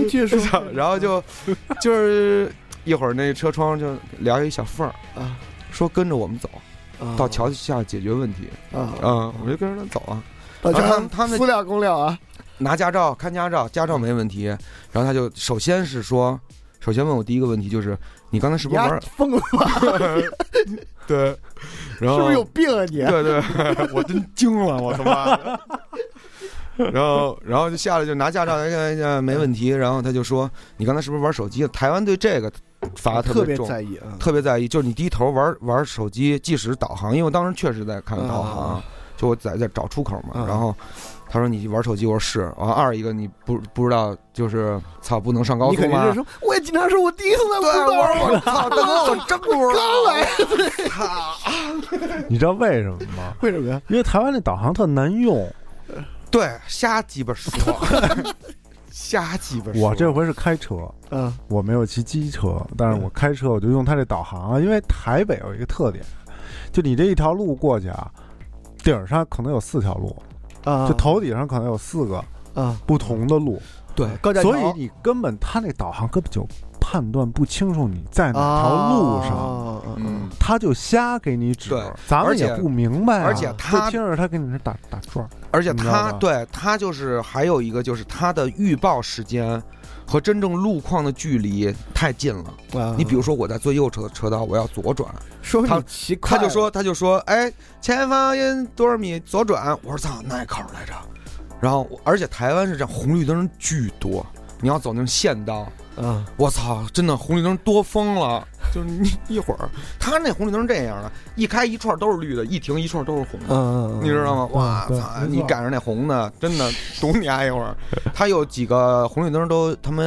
接着说然后就就是一会儿那车窗就撩一小缝儿，啊。说跟着我们走啊。到桥下解决问题。啊，嗯，我就跟着他走啊，到然后他们他们私了公了啊，拿驾照看驾照，驾照没问题。然后他就首先是说，首先问我第一个问题就是，你刚才是不是呀玩？疯了吧？(laughs) 对，然后是不是有病啊你？对对，(laughs) 我真惊了，我他妈的。(laughs) 然后，然后就下来就拿驾照，看一下没问题。然后他就说：“你刚才是不是玩手机？”台湾对这个罚特别别重，在意啊。特别在意，就是你低头玩玩手机，即使导航，因为我当时确实在看导航，啊就我在在找出口嘛。啊然后他说你玩手机，我说是。然后二一个你不不知道，就是操不能上高速吗你肯定是？说，我也经常说，我第一次来对，不知道我我操，大哥我真不知道。刚来，你知道为什么吗？(laughs) 为什么呀？因为台湾那导航特难用。对，瞎鸡巴说，(laughs) 瞎鸡巴说。我这回是开车，嗯我没有骑机车，但是我开车我就用它这导航啊，因为台北有一个特点，就你这一条路过去啊，顶上可能有四条路，啊，就头顶上可能有四个啊，不同的路，对高架桥所以你根本它那导航根本就判断不清楚你在哪条路上。啊，嗯嗯，他就瞎给你指对，咱们且也不明白啊、而且他就听着他给你这打打转儿，而且你知道吧？他对他就是还有一个就是他的预报时间和真正路况的距离太近了。啊你比如说我在最右车车道，我要左转，他他就说他就说，哎，前方因多少米左转？我说操，哪口来着？然后而且台湾是这样，红绿灯巨多，你要走那种县道，嗯，我操，真的红绿灯多疯了，就是你一会儿，他那红绿灯是这样的，一开一串都是绿的，一停一串都是红的。嗯，你知道吗？哇对操！没错你赶上那红的，真的堵你丫一会儿。(laughs) 他有几个红绿灯都他妈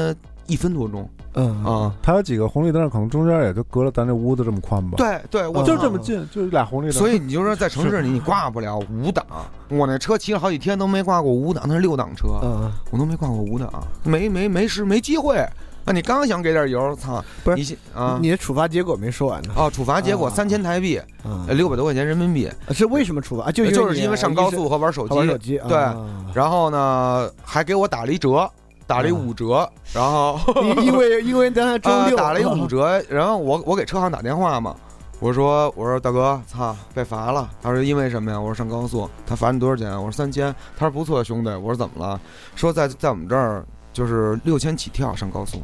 一分多钟嗯啊！他有几个红绿灯，可能中间也就隔了咱这屋子这么宽吧。，对对，我就操这么近，就俩红绿灯。所以你就说在城市里你挂不了五档，我那车骑了好几天都没挂过五档，那是六档车，嗯，我都没挂过五档，没没没时没机会。啊，你刚想给点油，操！不是你先啊你的处罚结果没说完呢，哦，处罚结果啊三千台币，六百多块钱人民币，是为什么处罚？就就是因为上高速和玩手机玩手机，对啊然后呢还给我打了一折，打了一五折，然后。(laughs) 因因为因为咱还周六啊 (laughs) 打了一五折，(laughs) 然后我我给车行打电话嘛，我说我说大哥，操，被罚了。他说因为什么呀？我说上高速，他罚你多少钱？我说三千。他说不错，兄弟。我说怎么了？说在在我们这儿就是六千起跳上高速，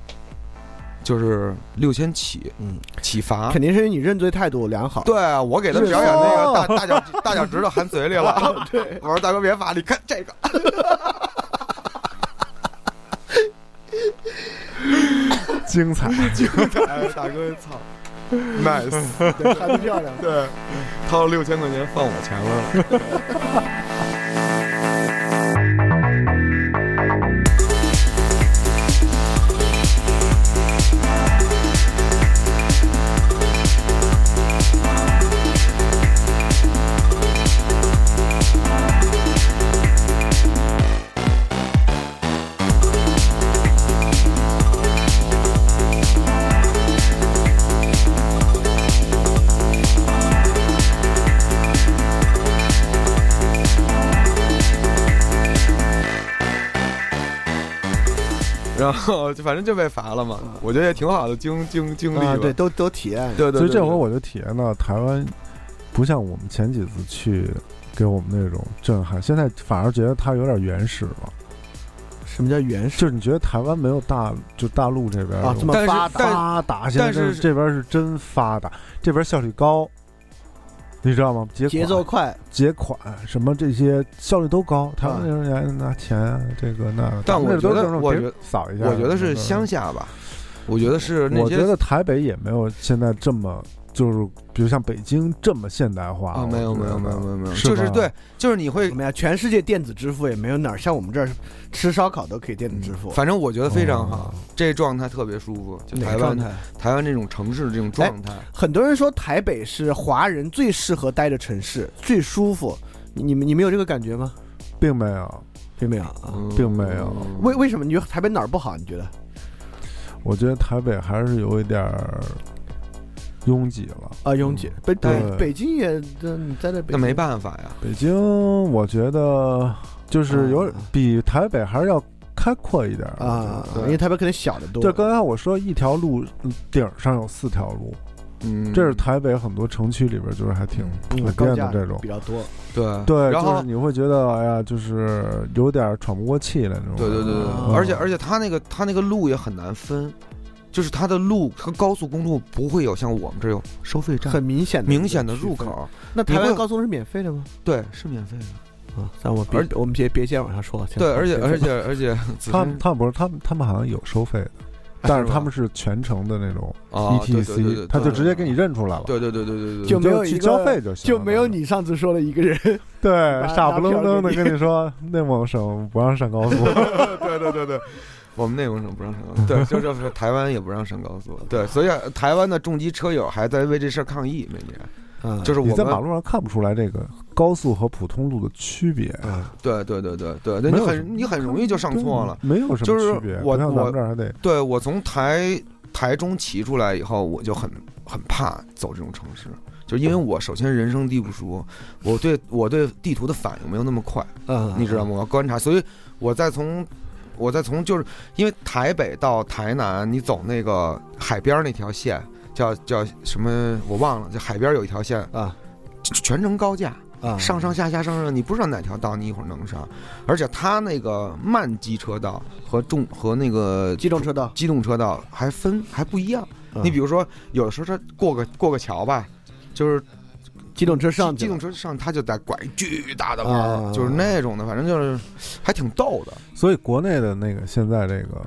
就是六千起嗯，起罚。肯定是因为你认罪态度良好，对啊，我给他表演那个大大脚 (laughs) 大脚趾头含嘴里了。(laughs) 对，我说大哥别罚，你看这个。(laughs) 精彩。精彩，大哥，操，nice。对，喊的漂亮。对，掏了六千块钱放我钱了。然后就反正就被罚了嘛，我觉得也挺好的经经经历吧。啊，对，都都体验。对对，所以这回我就体验到台湾不像我们前几次去给我们那种震撼，现在反而觉得它有点原始了。什么叫原始就是你觉得台湾没有大就大陆这边啊？这么发达但发达，但是这这边是真发达，这边效率高。你知道吗？结节奏快，结款什么这些效率都高，台湾啊那人家拿钱啊，这个那个，但我觉得我觉得扫一下，我觉得是乡下。下吧，我觉得是那些我觉得台北也没有现在这么，就是比如像北京这么现代化。啊，没有没有没有没有没有，就是对，就是你会怎，么样？全世界电子支付也没有哪儿像我们这儿吃烧烤都可以电子支付。反正我觉得非常好哦，这状态特别舒服，就台湾哪状态？台湾这种城市这种状态，很多人说台北是华人最适合待的城市，最舒服。你你们你们有这个感觉吗？并没有，并没有并没有为为什么你觉得台北哪儿不好？你觉得？我觉得台北还是有一点儿拥挤了。啊，拥挤。北对。北北京也，这你在这北那没办法呀，北京，我觉得就是有啊比台北还是要开阔一点儿啊，对。因为台北肯定小得多。对，刚才我说一条路嗯顶上有四条路，嗯，这是台北很多城区里边就是还挺普遍的这种。比。较多。对。对，然后就是你会觉得，哎呀，就是有点喘不过气来那种。对对对对而且而且它那个它那个路也很难分，就是它的路和高速公路不会有像我们这儿有收费站，很明显的明显的。入口，那台湾高速是免费的吗？对，是免费的。啊，但我别而我们别别先往下说了。对，而且而且而且，他们他们不是他们他们好像有收费的，但是他们是全程的那种啊对对对对 ETC，他就直接给你认出来了，对对对对对对，就没有去交费就行，就没有你上次说的一个人。(laughs) 对傻不愣登的 (laughs) 跟你说内蒙省不让上高速，对对对对，(laughs) 我们内蒙省不让上高速，(laughs) 对，就就是台湾也不让上高速，(laughs) 对，所以啊台湾的重机车友还在为这事儿抗议，每年。嗯就是我在马路上看不出来这个高速和普通路的区别，嗯对对对对对，那你很你很容易就上错了。没有什么区别，我我这儿还得对我从台台中骑出来以后，我就很很怕走这种城市，就因为我首先人生地不熟，我对我对地图的反应没有那么快，嗯，你知道吗？我要观察，所以我再从我再从就是因为台北到台南，你走那个海边儿那条线叫叫什么我忘了，就海边儿有一条线啊，全程高架，啊上上下下上上，你不知道哪条道你一会儿能上，而且它那个慢机车道和重和那个机动车道。机动车道还分还不一样。嗯你比如说，有的时候它过个过个桥吧，就是机动车上去机动车上，他就在拐巨大的弯就是那种的，反正就是还挺逗的。所以国内的那个现在这个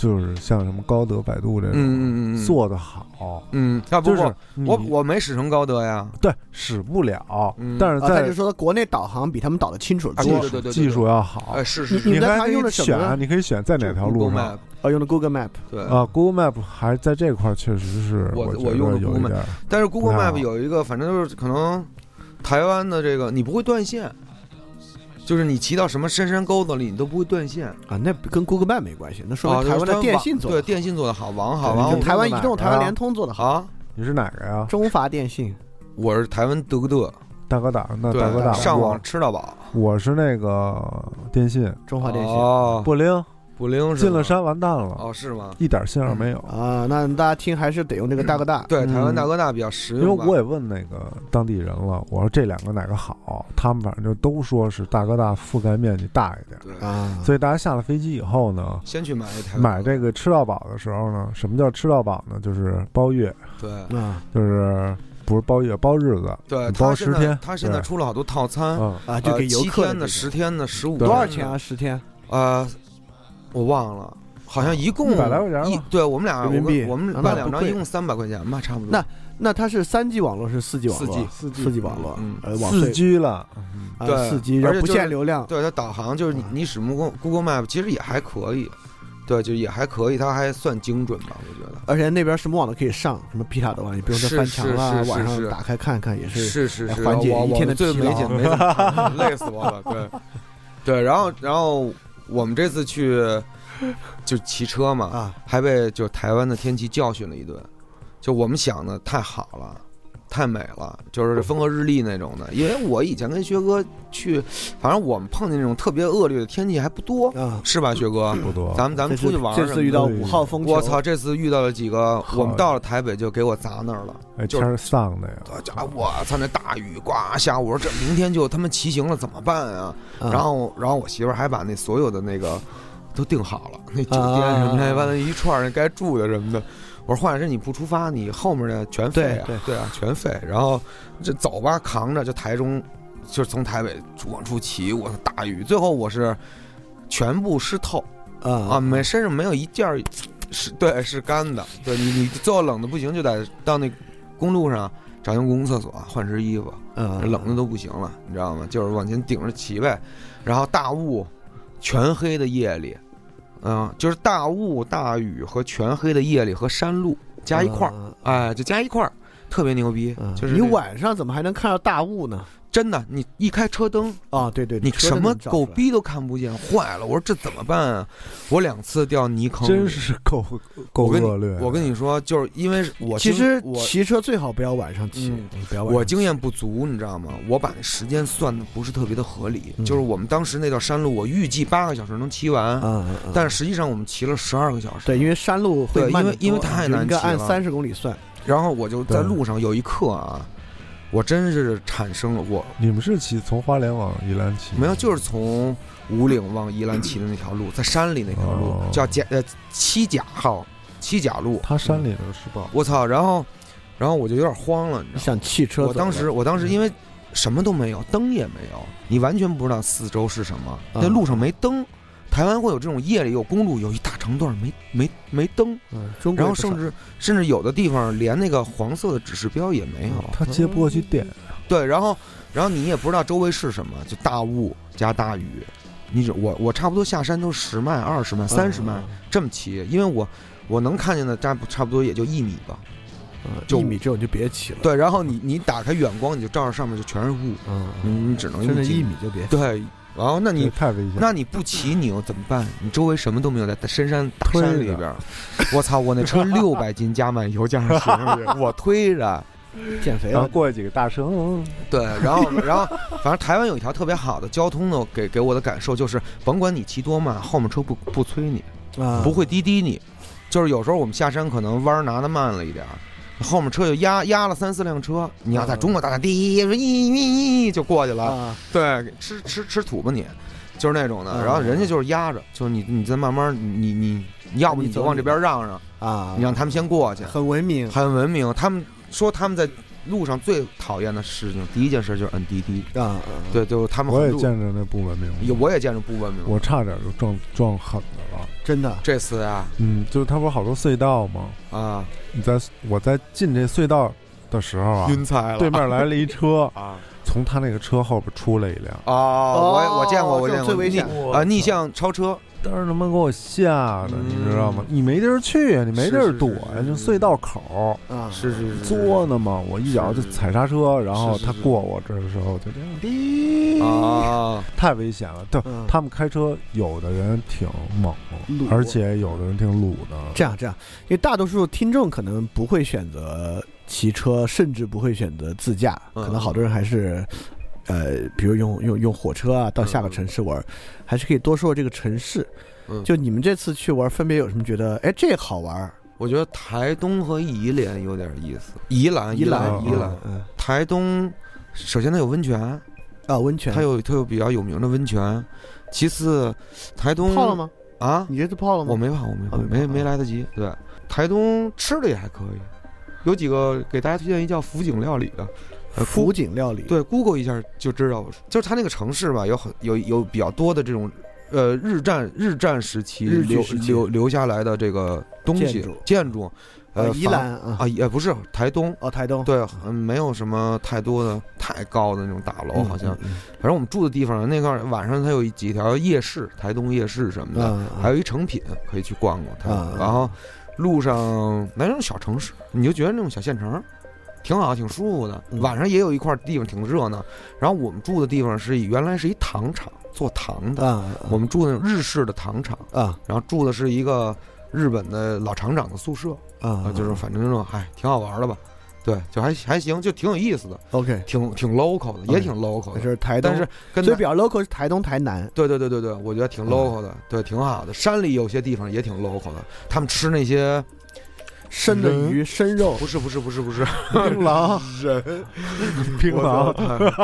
就是像什么高德、百度这种嗯嗯嗯嗯，做的好，嗯啊不就是不，我我没使成高德呀，对使不了但是在就说国内导航比他们导的清楚啊技多对对对对术技术要好哎，是是你是，在台你还用的什么你可以选在哪条路 Google 上 Map，哦，用的 Google Map 对。啊，Google Map 还在这块儿确实是我觉我用的得有 Google 一点儿但是 Google Map 有一个，反正就是可能台湾的这个你不会断线，就是你骑到什么深山沟子里，你都不会断线。啊，那跟 Google Map 没关系，那说啊，明台湾的电信做对电信做的好，网好，好，网我跟台湾移动、台湾联通做的好，啊，你是哪个呀？中华电信我是台湾德哥德，大哥大，那大哥大，上网吃到饱。我是那个电信中华电信哦，不灵，不灵进了山完蛋了，哦，是吗？一点信号没有。啊，那大家听还是得用这个大哥大。对，嗯台湾大哥大比较实用因为。我也问那个当地人了，我说这两个哪个好？他们反正就都说是大哥大覆盖面积大一点。对，啊，所以大家下了飞机以后呢，先去买一台买这个吃到饱的时候呢，什么叫吃到饱呢？就是包月，对啊就是不是包月，包日子，对，包十天，他现在出了好多套餐，嗯，啊，就呃给游七天的、客这种十天的、十五多少钱啊？？十天呃，我忘了，好像一共100来块钱吧一对我们俩，人民币我们啊办两张，一共三百块钱吧，差不多。那那它是三 G 网络是四 G 网络？啊四 G 四 G 网络嗯，呃，网四 G 了，啊对四 G，然后不而且就是限流量。对它导航就是你啊你使 Google Google Map 其实也还可以，对，就也还可以，它还算精准吧，我觉得。而且那边什么网都可以上，什么皮卡的网，你不用再翻墙了是，是晚上是打开看看也是。是是是，缓解我一天的最疲劳没紧没怎么 (laughs) 累死我了。对，对，然后然后我们这次去就骑车嘛，啊，还被就台湾的天气教训了一顿。就我们想的太好了，太美了，就是风和日丽那种的。因为我以前跟薛哥去，反正我们碰见那种特别恶劣的天气还不多，啊，是吧，薛哥？不多。咱们咱们出去玩这次遇到五号风球，我操！这次遇到了几个，我们到了台北就给我砸那儿了。哎，就是天儿丧的呀，这家伙，我操！那大雨呱下，我说这明天就他妈骑行了，怎么办啊？啊然后，然后我媳妇儿还把那所有的那个都订好了，那酒店啊什么的，完了一串儿那该住的什么的。我说华山你不出发，你后面的全废啊，对对啊，全废。然后这走吧，扛着就台中，就是从台北往出骑，我操大雨，最后我是全部湿透啊啊，没身上没有一件儿是对是干的，对你你最后冷的不行，就得到那公路上找间公共厕所换身衣服。嗯冷的都不行了，你知道吗？就是往前顶着骑呗，然后大雾，全黑的夜里，嗯、就是大雾、大雨和全黑的夜里和山路加一块儿，儿。哎，就加一块儿，特别牛逼。嗯就是你晚上怎么还能看到大雾呢？真的，你一开车灯，啊，对对，你什么狗逼都看不见，坏了！我说这怎么办啊？我两次掉泥坑，真是够够我跟你恶劣。我跟你说，就是因为我其实骑车最好不要晚上骑嗯，不要晚上我经验不足，你知道吗？我把那时间算的不是特别的合理，嗯就是我们当时那段山路，我预计八个小时能骑完，但实际上我们骑了十二个小时。对，因为山路会慢因为因为多太难骑了按三十公里算。然后我就在路上有一刻啊，我真是产生了我你们是骑从花莲往宜兰骑？没有，就是从五岭往宜兰骑的那条路，在山里那条路哦叫甲呃七甲号七甲路，他山里头是吧？我操！然后然后我就有点慌了，你知道吗？像汽车走了，我当时我当时因为什么都没有，灯也没有，你完全不知道四周是什么，那路上没灯。台湾会有这种夜里有公路，有一大长段没没没灯，嗯，然后甚至甚至有的地方连那个黄色的指示标也没有。他接不过去电，对，然后然后你也不知道周围是什么，就大雾加大雨。你只我我差不多下山都十迈、二十迈、三十迈嗯这么骑，因为我我能看见的差不差不多也就一米吧。嗯就一米这种就别骑了。对，然后你你打开远光，你就照着上面就全是雾，嗯，你你只能用一米就别。对，然后那你太危险。那你不骑你又怎么办？你周围什么都没有，在深山大山里边儿，(laughs) 我操！我那车六百斤加满油加上行李，(laughs) 我推着。(laughs) 减肥了，然后过去几个大车，嗯对，然后然后反正台湾有一条特别好的交通呢，给给我的感受就是，甭管你骑多慢，后面车不不催你，啊，不会滴滴你。就是有时候我们下山可能弯儿拿的慢了一点儿，后面车就压压了三四辆车，你要在中国大大滴咦咦咦就过去了，啊，对，吃吃吃土吧你，就是那种的。嗯然后人家就是压着，就是你你再慢慢你你你要不你就往这边让让，啊，你让他们先过去，很文明很文明。他们说他们在路上最讨厌的事情，第一件事就是摁滴滴，啊，啊，对，就是他们我也见着那不文明，有我也见着不文明。我差点就撞撞狠的了。真的？这次啊。嗯，就是他不是好多隧道吗？啊。你在我在进这隧道的时候啊，晕菜了，对面来了一车，(laughs) 啊。从他那个车后边出来一辆，哦，我我见过，我见过。最危险。啊逆向超车，当时他妈给我吓的，嗯你知道吗？你没地儿去啊，你没地儿躲呀，就隧道口啊，是是是作呢嘛，我一脚就踩刹车，然后他过我这儿的时候就这样，滴，啊，太危险了。对，嗯他们开车有的人挺猛，而且有的人挺鲁的。这样这样，因为大多数听众可能不会选择骑车，甚至不会选择自驾，嗯可能好多人还是。呃，比如用用用火车啊，到下个城市玩，还是可以多说说这个城市。嗯就你们这次去玩，分别有什么觉得？哎，这好玩？我觉得台东和宜兰有点意思，宜兰宜兰，宜兰，嗯台东首先它有温泉，啊，温泉，它有它有比较有名的温泉，其次台东泡了吗？啊，你这次泡了吗？我没泡，我没泡，啊没没来得及。对，台东吃的也还可以，有几个给大家推荐一叫福景料理的，呃福井料理，对，Google 一下就知道，就是它那个城市吧，有很有有比较多的这种，呃，日战日战时期留留留下来的这个东西建筑建筑，呃，呃，宜兰啊，啊也不是台东，哦，台东，对，嗯，没有什么太多的太高的那种大楼，嗯，好像，嗯反正我们住的地方那块儿晚上它有几条夜市，台东夜市什么的，嗯，还有一成品可以去逛逛它，啊然后路上那种小城市，你就觉得那种小县城。挺好，挺舒服的。嗯晚上也有一块地方挺热闹。然后我们住的地方是以原来是一糖厂做糖的，啊，我们住那种日式的糖厂，啊然后住的是一个日本的老厂长的宿舍啊啊，就是反正那种哎挺好玩的吧。对，就还还行，就挺有意思的，OK，挺挺 local 的，也挺 local 是台东，但是跟所以比较 local 是台东、台南，对对对对对，我觉得挺 local 的，对，挺好的。山里有些地方也挺 local 的，他们吃那些生的鱼、生肉，不是不是不是不是，槟榔，(laughs) 人 (laughs) 槟榔，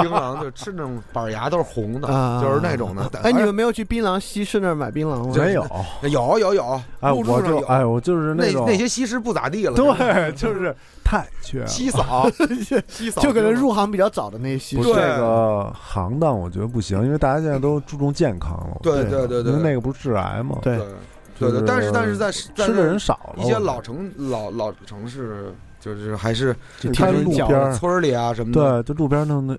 槟榔就吃那种板牙都是红的，啊就是那种的。哎，你们没有去槟榔西市那儿买槟榔吗？没有。(laughs) 有有有，哎。我就哎，我就是那种那些西施不咋地了，对，就是太缺了。稀少，稀少，就可能入行比较早的那些这个行当，我觉得不行，因为大家现在都注重健康了。对对对对对因为那个不是致癌吗？对对对对，但是但是在但吃的人少了，一些老城老老城市，就是还是就天天边儿，村里啊什么的，对，就路边弄的，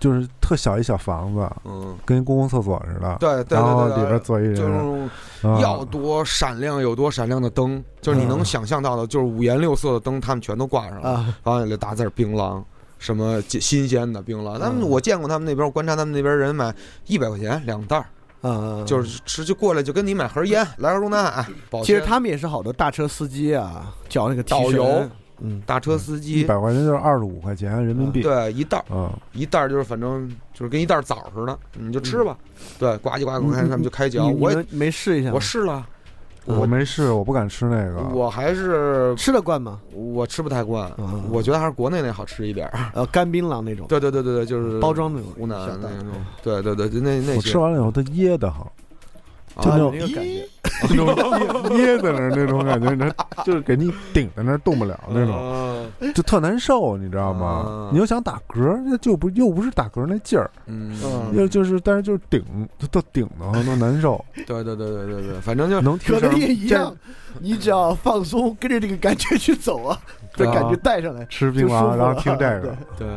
就是特小一小房子，嗯，跟公共厕所似的。对对对对对。里边坐一就是那人，种啊要多闪亮有多闪亮的灯，就是你能嗯想象到的，就是五颜六色的灯，他们全都挂上了，啊，然后里打字儿槟榔，什么新鲜的槟榔。他们嗯我见过他们那边，我观察他们那边人买一百块钱两袋儿，啊，就是吃就过来就跟你买盒烟，来盒中南海。其实他们也是好多大车司机啊，叫那个导游，嗯，大车司机一机，百块钱就是二十五块钱人民币。对，一袋儿嗯，一袋儿就是反正就是跟一袋枣似的，你就吃吧。对，呱唧呱唧他们就开嚼。我也没试一下？我试了，我没试，我不敢吃那个。我还是吃得惯吗？我吃不太惯嗯，我觉得还是国内那好吃一点。呃，干槟榔那种，对对对对对，就是包装那种湖南小袋那种，对对对，就那那些我吃完了以后，它噎得慌，就啊那种那个感觉，(laughs) 那种噎噎 (laughs) 在那儿那种感觉，你知道，就是给你顶在那儿动不了那种，就特难受，你知道啊吗？你又想打嗝，那就不又不是打嗝那劲儿，嗯，嗯又就是但是就是顶，就特顶的慌，都难受，对对对对对对，反正就能听声可能也一样，你只要放松，跟着这个感觉去走啊，这感觉带上来，吃槟榔，就舒服了然后听这个对，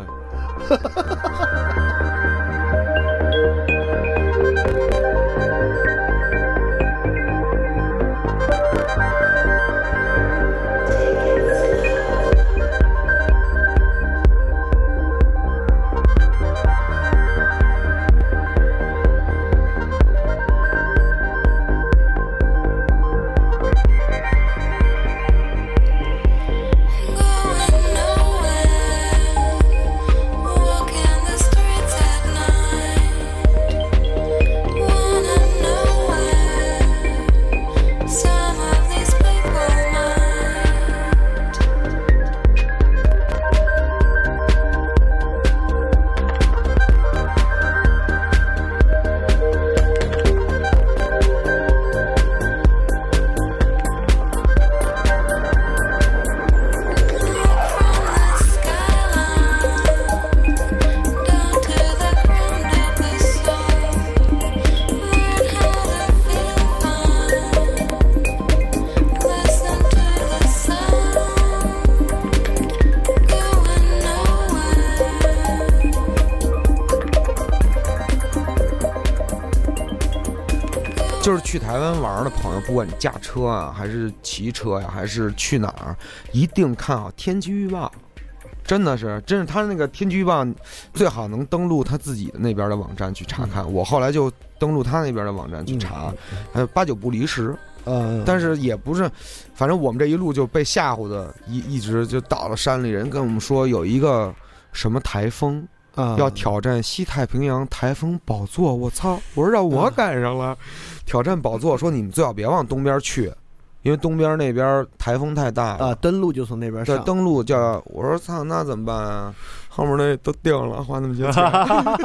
(laughs) 湾玩的朋友，不管你驾车啊，还是骑车呀、还是去哪儿，一定看好天气预报。真的是，真是他那个天气预报最好能登录他自己的那边的网站去查看。我后来就登录他那边的网站去查，还有八九不离十。嗯，但是也不是，反正我们这一路就被吓唬的，一一直就到了山里。人跟我们说有一个什么台风啊要挑战西太平洋台风宝座，我操！我说让我赶上了，挑战宝座，说你们最好别往东边去，因为东边那边台风太大了啊，登陆就从那边对，上，登陆叫我说操，那怎么办啊？后面那都定了，花那么些钱。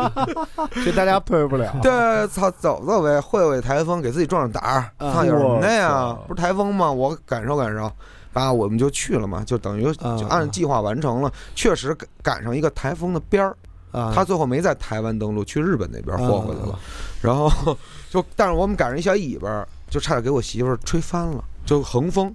(laughs) 所以大家退不了。对，操，走走呗，会会台风，给自己壮壮胆儿。啊操，有什么的呀？不是台风吗？我感受感受。啊，我们就去了嘛，就等于啊就按计划完成了。确实赶赶上一个台风的边儿，啊，他最后没在台湾登陆，去日本那边霍回去了啊。然后就，但是我们赶上一小尾巴，就差点给我媳妇儿吹翻了，就横风。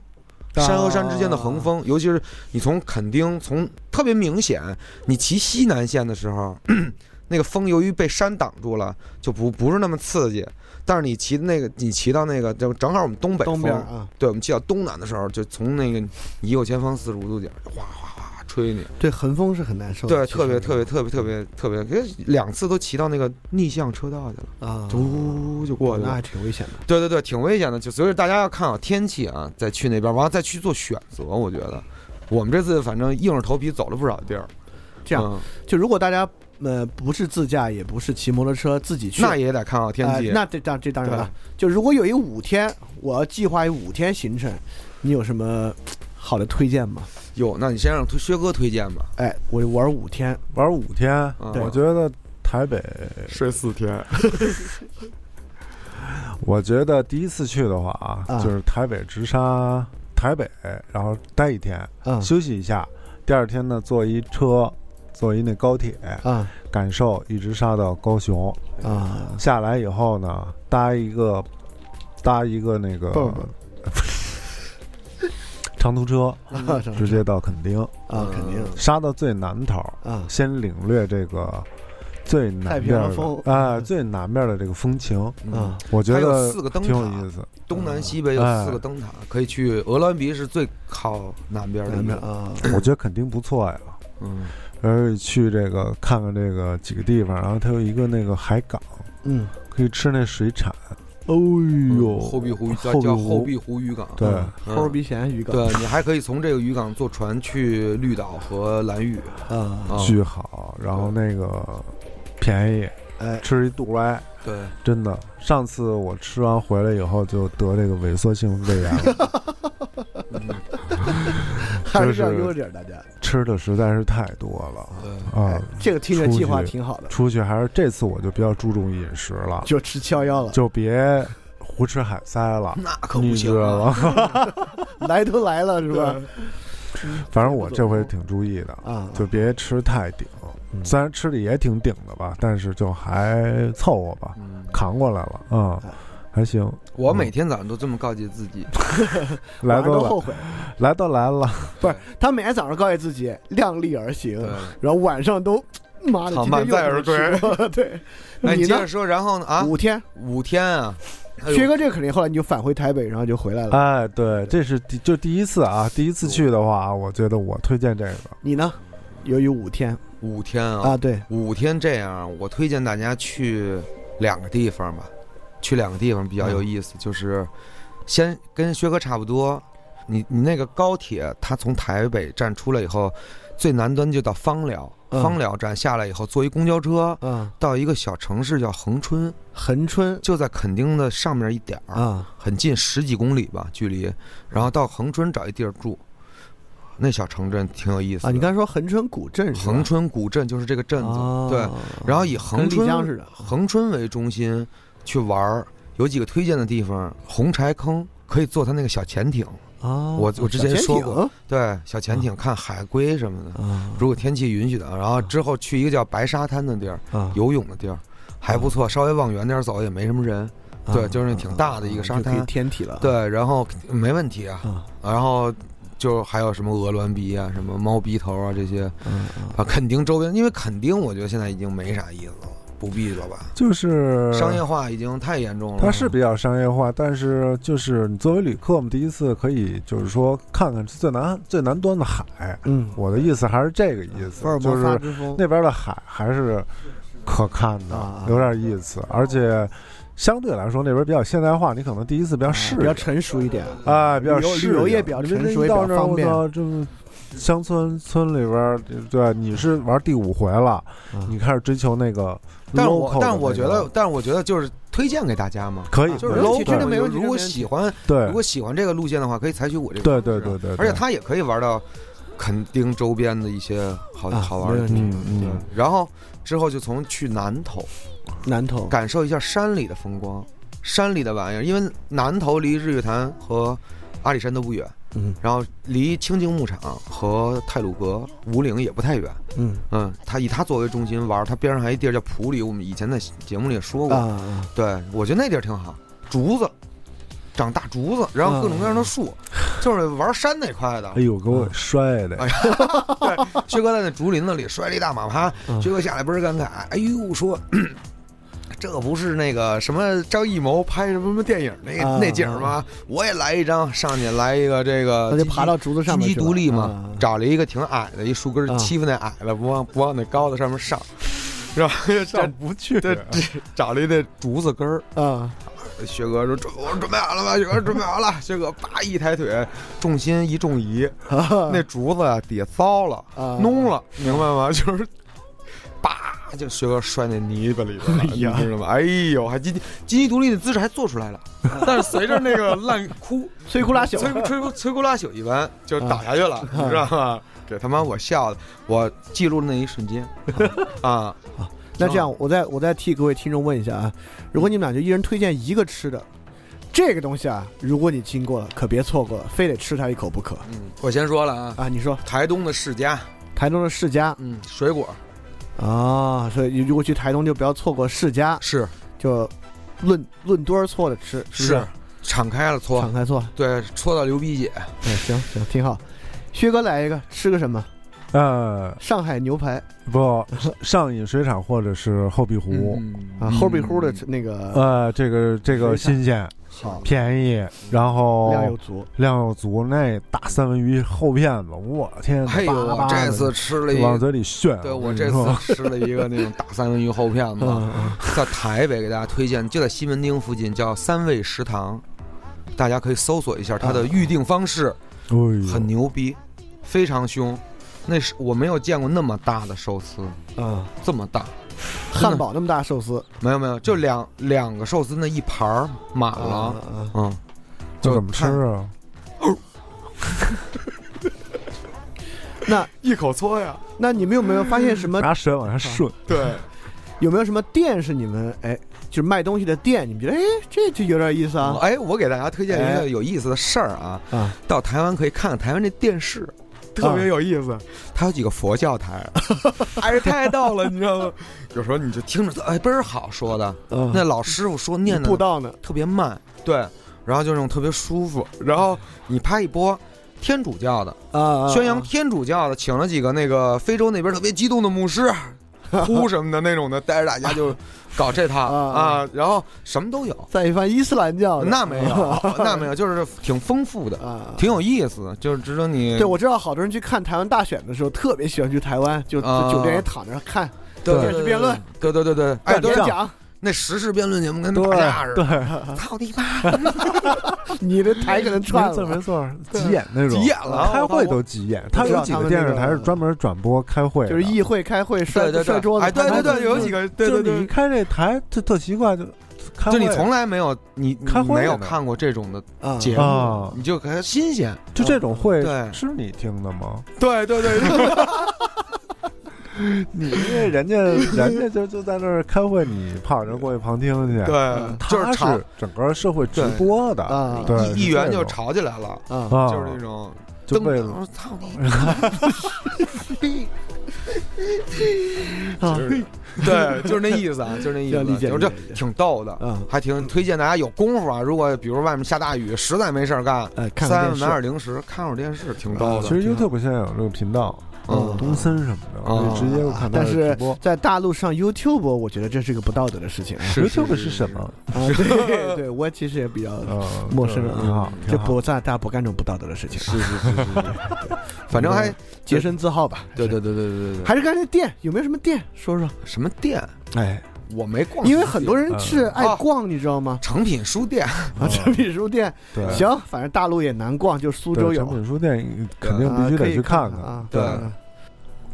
山和山之间的横风，尤其是你从垦丁，从特别明显，你骑西南线的时候，(clears throat) 那个风由于被山挡住了，就不不是那么刺激。但是你骑那个，你骑到那个，就正好我们东北风，东边啊，对，我们骑到东南的时候，就从那个你右前方四十五度角，哗哗哗吹你，对，横风是很难受的，对，特别特别特别特别特别，给两次都骑到那个逆向车道去了，啊，嘟就过去了那还。挺危险的。对对对，挺危险的，就所以大家要看好天气啊，再去那边，完了再去做选择。我觉得我们这次反正硬着头皮走了不少地儿。这样，嗯就如果大家呃不是自驾，也不是骑摩托车自己去，那也得看好天气。呃那这当这当然了。就如果有一五天，我要计划一五天行程，你有什么好的推荐吗？有，那你先让薛哥推荐吧。哎，我玩五天，玩五天，嗯。我觉得台北，睡四天，(laughs) 我觉得第一次去的话啊，啊。就是台北直杀台北，然后待一天，嗯。休息一下，第二天呢坐一车，坐一那高铁，啊感受一直杀到高雄，啊，下来以后呢，搭一个搭一个那个蹦蹦长途车，啊 (laughs) 直接到垦丁，啊，肯定杀到最南头，啊，先领略这个最南边平洋风的啊、最南边的这个风情，啊。我觉得四个灯挺有意思。东南西北有四个灯塔，可以去。鹅銮鼻是最靠南边的啊，我觉得垦丁不错呀。嗯，而且去这个看看这个几个地方，然后它有一个那个海港，嗯，可以吃那水产。哦呦，后壁湖叫后壁湖叫后壁湖渔港，对。嗯齁鼻咸渔港。对你还可以从这个渔港坐船去绿岛和蓝屿，啊，啊巨好，然后那个便宜，哎，吃一肚歪，对，真的。上次我吃完回来以后就得这个萎缩性胃炎了，嗯 (laughs) 还是就是要悠点，大家。吃的实在是太多了对，啊哎。这个听着计划挺好的，出去还是这次我就比较注重饮食了，就吃逍遥了。就别胡吃海塞了，(laughs) 那可不行啊，(laughs) 来都来了是吧？反正我这回挺注意的，啊，就别吃太顶。嗯虽然吃的也挺顶的吧，但是就还凑合吧，嗯扛过来了啊、哎还行。我每天早上都这么告诫自己，(laughs) (laughs) 来都来，晚上都后悔。来都来了，(laughs) 不是，他每天早上告诫自己量力而行，然后晚上都妈的满载而归对，那，你呢接着？说，然后呢？啊，五天，五天啊，薛哥这个肯定后来你就返回台北，然后就回来了。哎，对，这是第就第一次啊，第一次去的话，我觉得我推荐这个。你呢？由于五天五天啊，啊，对，五天这样，我推荐大家去两个地方吧，去两个地方比较有意思，就是先跟薛哥差不多，你你那个高铁，它从台北站出来以后，最南端就到芳寮，嗯。芳寮站下来以后，坐一公交车嗯，到一个小城市叫恒春，恒春。就在垦丁的上面一点儿，啊，很近，十几公里吧距离，然后到恒春找一地儿住，那小城镇挺有意思的。啊，你刚才说恒春古镇是吧？恒春古镇就是这个镇子，啊对，然后以恒春恒春为中心去玩儿，有几个推荐的地方，红柴坑可以坐他那个小潜艇，啊，我我之前说过对，小潜艇看海龟什么的，啊。如果天气允许的，然后之后去一个叫白沙滩的地儿，啊，游泳的地儿。还不错，稍微往远点走也没什么人，啊对就是那挺大的一个沙滩。天体了。对，然后没问题啊，啊，然后就还有什么鹅銮鼻啊、什么猫鼻头啊这些啊，垦丁周边，因为垦丁我觉得现在已经没啥意思了，不必了吧？就是商业化已经太严重了。它是比较商业化，但是就是你作为旅客，我们第一次可以就是说看看最南最南端的海。嗯，我的意思还是这个意思就是那边的海还是可看的啊，有点意思，而且相对来说那边比较现代化，你可能第一次比较适比较，成熟一点。哎，比较旅游适应。旅游业比较成熟一到那儿比较方便。我操，这么乡村村里边儿，对，你是玩第五回了，啊你开始追求那个那个，但是我但是我觉得，但是我觉得就是推荐给大家嘛，可以，就是可以。local，真的没问题如果喜欢对。如果喜欢这个路线的话，可以采取我这个对方式对对对，而且对它也可以玩到垦丁周边的一些好啊好玩的地方。嗯，然后之后就从去南头。南头。感受一下山里的风光，山里的玩意儿，因为南头离日月潭和阿里山都不远，嗯然后离清境牧场和泰鲁阁、五岭也不太远。嗯嗯，它以他作为中心玩，他边上还有一地儿叫普里，我们以前在节目里也说过。对，我觉得那地儿挺好，竹子，长大竹子，(laughs) 然后各种各样的树，就是玩山那块的哎。呦，给我摔的哎，(laughs) 对，薛哥在那竹林子里摔了一大马趴，嗯薛哥下来倍儿感慨，哎呦说。这不是那个什么张艺谋拍什么什么电影那、啊那景吗？我也来一张，上去来一个这个积极，他就爬到竹子上面积去了极独立嘛，啊找了一个挺矮的一树根欺负那矮的，不往不往那高的上面上，是吧？(laughs) 上不去这这找了一那竹子根儿，啊薛哥说准我准备好了吗？薛哥准备好了。(laughs) 薛哥叭一抬腿，重心一重移，啊那竹子啊底下糟了，啊弄了，明白吗？(laughs) 就是叭就学哥摔那泥巴里边了，哎呀。你知道吗？哎呦，还金金鸡独立的姿势还做出来了，(laughs) 但是随着那个烂哭摧枯拉朽。摧摧枯摧枯拉朽一般，就倒下去了，你知道吗？给他妈我笑的，我记录了那一瞬间。(laughs) 啊，那这样，我再我再替各位听众问一下啊，如果你们俩就一人推荐一个吃的，这个东西啊，如果你经过了，可别错过了，非得吃它一口不可。嗯，我先说了啊，啊！你说。台东的世家，台东的世家。嗯，水果啊，所以如果去台东就不要错过世家，是。就论论多儿搓着吃，是？敞开了搓敞，开搓，对，搓到流鼻血，哎，行行，挺好。薛哥来一个，吃个什么？呃，上海牛排。不，上瘾水产或者是后壁湖，嗯。啊，后壁湖的那个呃，这个这个新鲜好，便宜，然后量又足。量又足，那大三文鱼厚片子，我天，哎呦，我这次吃了一往嘴里炫，对我这次吃了一个那种 (laughs) 大三文鱼厚片子，在台北给大家推荐，就在西门町附近，叫三味食堂，大家可以搜索一下它的预定方式，很牛逼，非常凶。那是我没有见过那么大的寿司，嗯，这么大，汉堡那么大寿司。没有没有，就两两个寿司那一盘儿满了，嗯，就怎么吃啊？那 (laughs) 一口搓呀，那你们有没有发现什么？拿舌往上顺，对，有没有什么店是你们哎，就是卖东西的店，你们觉得哎，这就有点意思啊？哎，我给大家推荐一哎。个有意思的事儿啊，啊，到台湾可以看看台湾这电视，特别有意思。它有几个佛教台，(laughs) 还是太逗了，你知道吗？有时候你就听着，哎，倍儿好说的，嗯。那老师傅说念的布道呢？特别慢，对，然后就那种特别舒服。然后你拍一波天主教的，啊，宣扬天主教的，请了几个那个非洲那边特别激动的牧师。(laughs) 哭什么的那种的，带着大家就搞这套。啊啊，然后什么都有，再一番伊斯兰教的。那没有，(laughs) 那没有，就是挺丰富的，啊，挺有意思的，就是值得你对，我知道好多人去看台湾大选的时候，特别喜欢去台湾，就啊。就酒店也躺着看对电视辩论，对对对对，哎，对演讲，那时事辩论节目跟对打架似的，对，操你妈！(laughs) 你的台可能串没错没。错，急眼那种，急眼了开会都急眼。他有几个电视台是专门转播开会，就是议会开会摔对对对，摔桌子，哎，对对对，有几个，对对对，你一开这台，特特奇怪，就就你从来没有你你开会没有看过这种的啊。节目啊，你就感觉新鲜。就这种会对。是你听的吗？对对对，(laughs) (laughs) 你因为人家 (laughs) 人家就就在那儿开会，你跑着过去旁听去，对，就是他吵是整个社会直播的啊对，议议员就吵起来了，啊，啊，就是那种就为操你，啊就是对，就是那意思啊，就是那意思，理解就是这挺逗的，嗯还挺推荐大家有功夫啊。如果比如外面下大雨，实在没事儿干，哎，看看电视三买点零食，看会儿电视，挺逗的。其实 YouTube 现在有这个频道，嗯东森什么的，直接看他的直但是播。在大陆上 YouTube，我觉得这是一个不道德的事情啊。是 YouTube 是什么？啊，对 (laughs) 对，我其实也比较呃，陌生人挺好啊，，挺好。就不在大家不干这种不道德的事情，是是是是是，(laughs) 反正还洁身自好吧。对对对对对对对，还是刚才店有没有什么店？说说？什么店哎，我没逛，因为很多人是爱啊。逛，你知道吗？成品书店。啊，诚品书店。对，行，反正大陆也难逛，就苏州有。对诚，品书店肯定必须得去看啊。对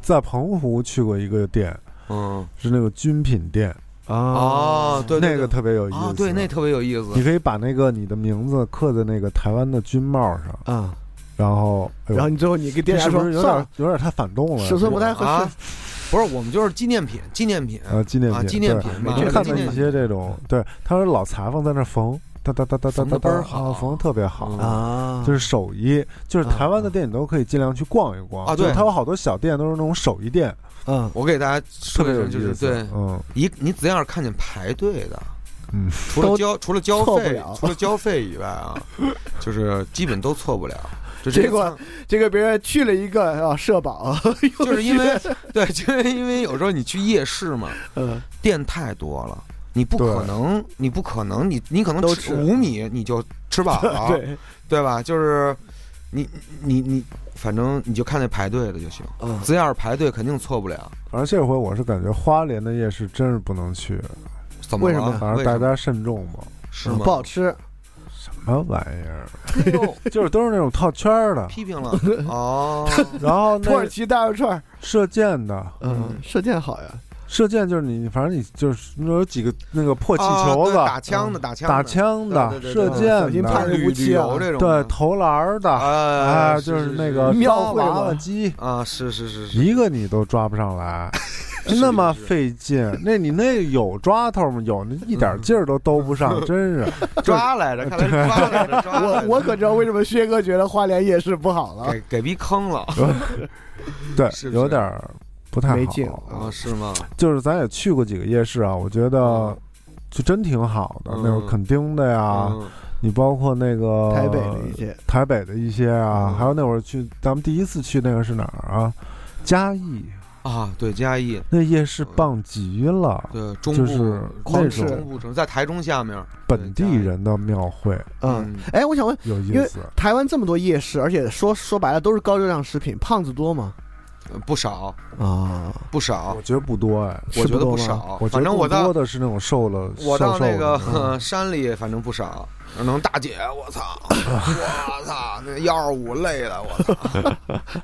在澎湖去过一个店，嗯。是那个军品店，哦，对对那个特别有意啊思。，对那特别有意思。你。可以把那个你的名字刻在那个台湾的军帽上，啊，然后，哎然后你最后你跟店这是不是有家说算了，点有点太反动了？尺寸不太合啊。适，不是，我们就是纪念品，纪念品。啊，纪念品，啊纪念品看到一些这种，对，他说老裁缝在那缝，哒哒哒哒哒缝哒哒得倍儿好啊缝的特别好嗯啊，就是手艺，就是台湾的店你都可以尽量去逛一逛啊对就是它有好多小店都是那种手艺店，嗯我给大家说一声，就是。对，嗯一你只要是看见排队的，嗯，(laughs) 除了交除了交费除了交费以外啊，就是基本都错不了。(laughs) 就结果这个这个别人去了一个啊社保，就是因为对，就是因为有时候你去夜市嘛，嗯店太多了，你不可能，你不可能，你你可能吃都吃五米你就吃饱了，(laughs) 对，对吧？就是你你你，反正你就看那排队的就行。嗯只要是排队，肯定错不了。反正这回我是感觉花莲的夜市真是不能去，怎么了为什么？反正大家慎重嘛。是吗？不好吃，什么玩意儿？就是都是那种套圈儿的，(laughs) 批评了 (laughs) 哦，然后土耳其大肉串，射箭的，嗯，射箭好呀，射箭就是你，反正你就是那有几个那个破气球子，打枪的，打枪的，打枪的、射箭的，对，投篮的，哎哎，就是那个抓庙会娃娃机，啊，是是是是，一个你都抓不上来，那么费劲。那你那有抓头吗？有，那一点劲儿都兜不上，真是。抓来着，看来抓来着，抓来着我我可知道为什么薛哥觉得花莲夜市不好了。给给逼坑了对有点儿不太好。没劲啊，是吗？就是咱也去过几个夜市啊，我觉得就真挺好的，嗯那种垦丁的呀，嗯你包括那个台北的一些，台北的一些啊，嗯还有那会儿去咱们第一次去那个是哪儿啊？嘉义啊，对，嘉义，那夜市棒极了，对，中部就是狂那种中部城在台中下面，本地人的庙会嗯，哎，我想问，因为有意思。台湾这么多夜市，而且说说白了都是高热量食品，胖子多吗？呃不少啊，不少我，觉得不多哎，我觉得不少我，觉得更反正我到多的是那种瘦了，我到那个山里，反正不少。能大姐，我操，(laughs) 我操，那幺二五累的，我操。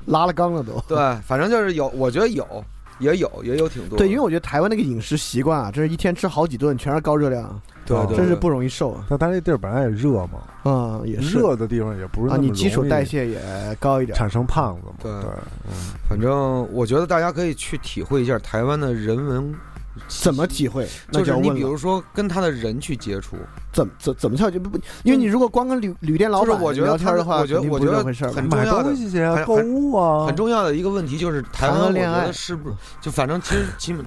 拉了缸了都。对，反正就是有，我觉得有，也有，也有挺多。对，因为我觉得台湾那个饮食习惯啊，真是一天吃好几顿，全是高热量，对对，真是不容易瘦啊。但它这地儿本来也热嘛，嗯，也是热的地方也不是啊，那么你基础代谢也高一点。产生胖子嘛。对对，嗯反正我觉得大家可以去体会一下台湾的人文，怎么体会？那就是你比如说跟他的人去接触，怎么怎怎么跳？就不不，因为你如果光跟旅旅店老板聊天的话，我觉得我觉得很重要的东西去啊，很购物啊，很重要的一个问题就是台湾，我觉谈恋爱。得是不是就反正其实基本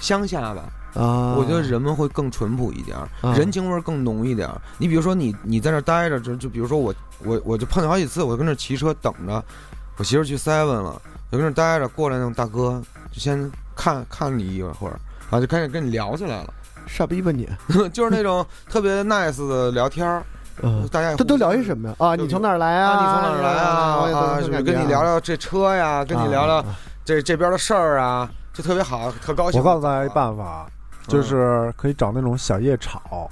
乡下吧，啊，我觉得人们会更淳朴一点人情味儿更浓一点。你比如说你你在那待着，就就比如说我我我就碰见好几次，我就跟那骑车等着，我媳妇去 seven 了，我就跟那待着，过来那种大哥就先看看你一会儿，然后就开始跟你聊起来了，傻逼吧你？(laughs) 就是那种特别 nice 的聊天儿，嗯，大家也这都聊些什么呀？啊，你从哪儿来啊，啊？你从哪儿来啊？啊，跟你聊聊这车呀？跟你聊聊啊这这边的事儿啊，就特别好，特高兴。我告诉大家一办法，就是可以找那种小夜炒，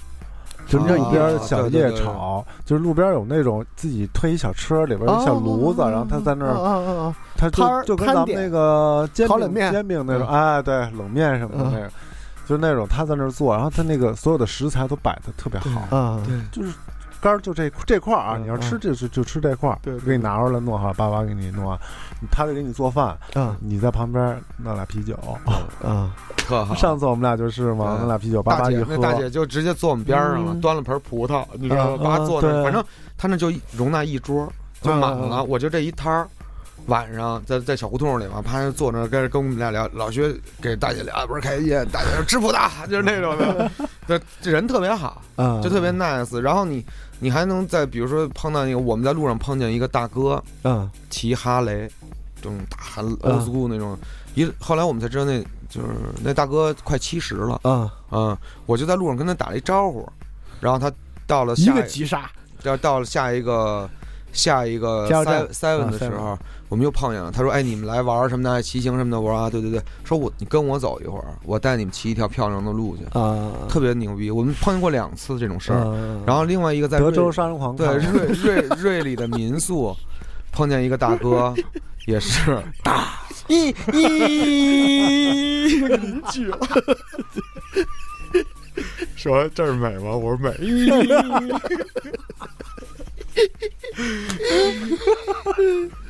就啊路边小夜炒，就是路边有那种自己推一小车，里边有小炉子，哦然后他在那啊儿！他摊儿就就跟咱们那个煎饼烤冷面煎饼那种，嗯哎，对，冷面什么的嗯那个，就是那种他在那儿做，然后他那个所有的食材都摆的特别好，嗯，对就是干儿就这这块儿啊，嗯你要吃就就就吃这块儿，对对给你拿出来弄好，爸爸给你弄啊，他得给你做饭，嗯你在旁边弄俩啤酒。啊！(laughs) 特好。上次我们俩就是嘛，对弄俩啤酒，爸爸一喝大姐那，大姐就直接坐我们边上了，嗯端了盆葡萄，你知道吗？啊叭坐那儿，反正他那就一容纳一桌，就满了。我就这一摊儿，晚上在在小胡同里嘛，啪坐那跟跟我们俩聊，老薛给大姐聊倍儿开心，大姐说吃葡萄，就是那种的，(laughs) 对，这人特别好，啊，就特别 nice。然后你你还能在比如说碰到那个我们在路上碰见一个大哥嗯。骑哈雷，这种大哈啊 old school 那种，一后来我们才知道那就是那大哥快七十了。啊，嗯，我就在路上跟他打了一招呼，然后他到了下一下个急刹。要到了下一个下一个 seven 啊的时候我们又碰见了。他说：“哎，你们来玩什么的，骑行什么的。”我说：“啊，对对对。”说我你跟我走一会儿，我带你们骑一条漂亮的路去，啊，特别牛逼。我们碰见过两次这种事儿。儿然后另外一个在德州瑞杀人狂对瑞瑞瑞里的民宿，碰见一个大哥，(laughs) 也是大一一去了。说这儿美吗？我说美。(laughs)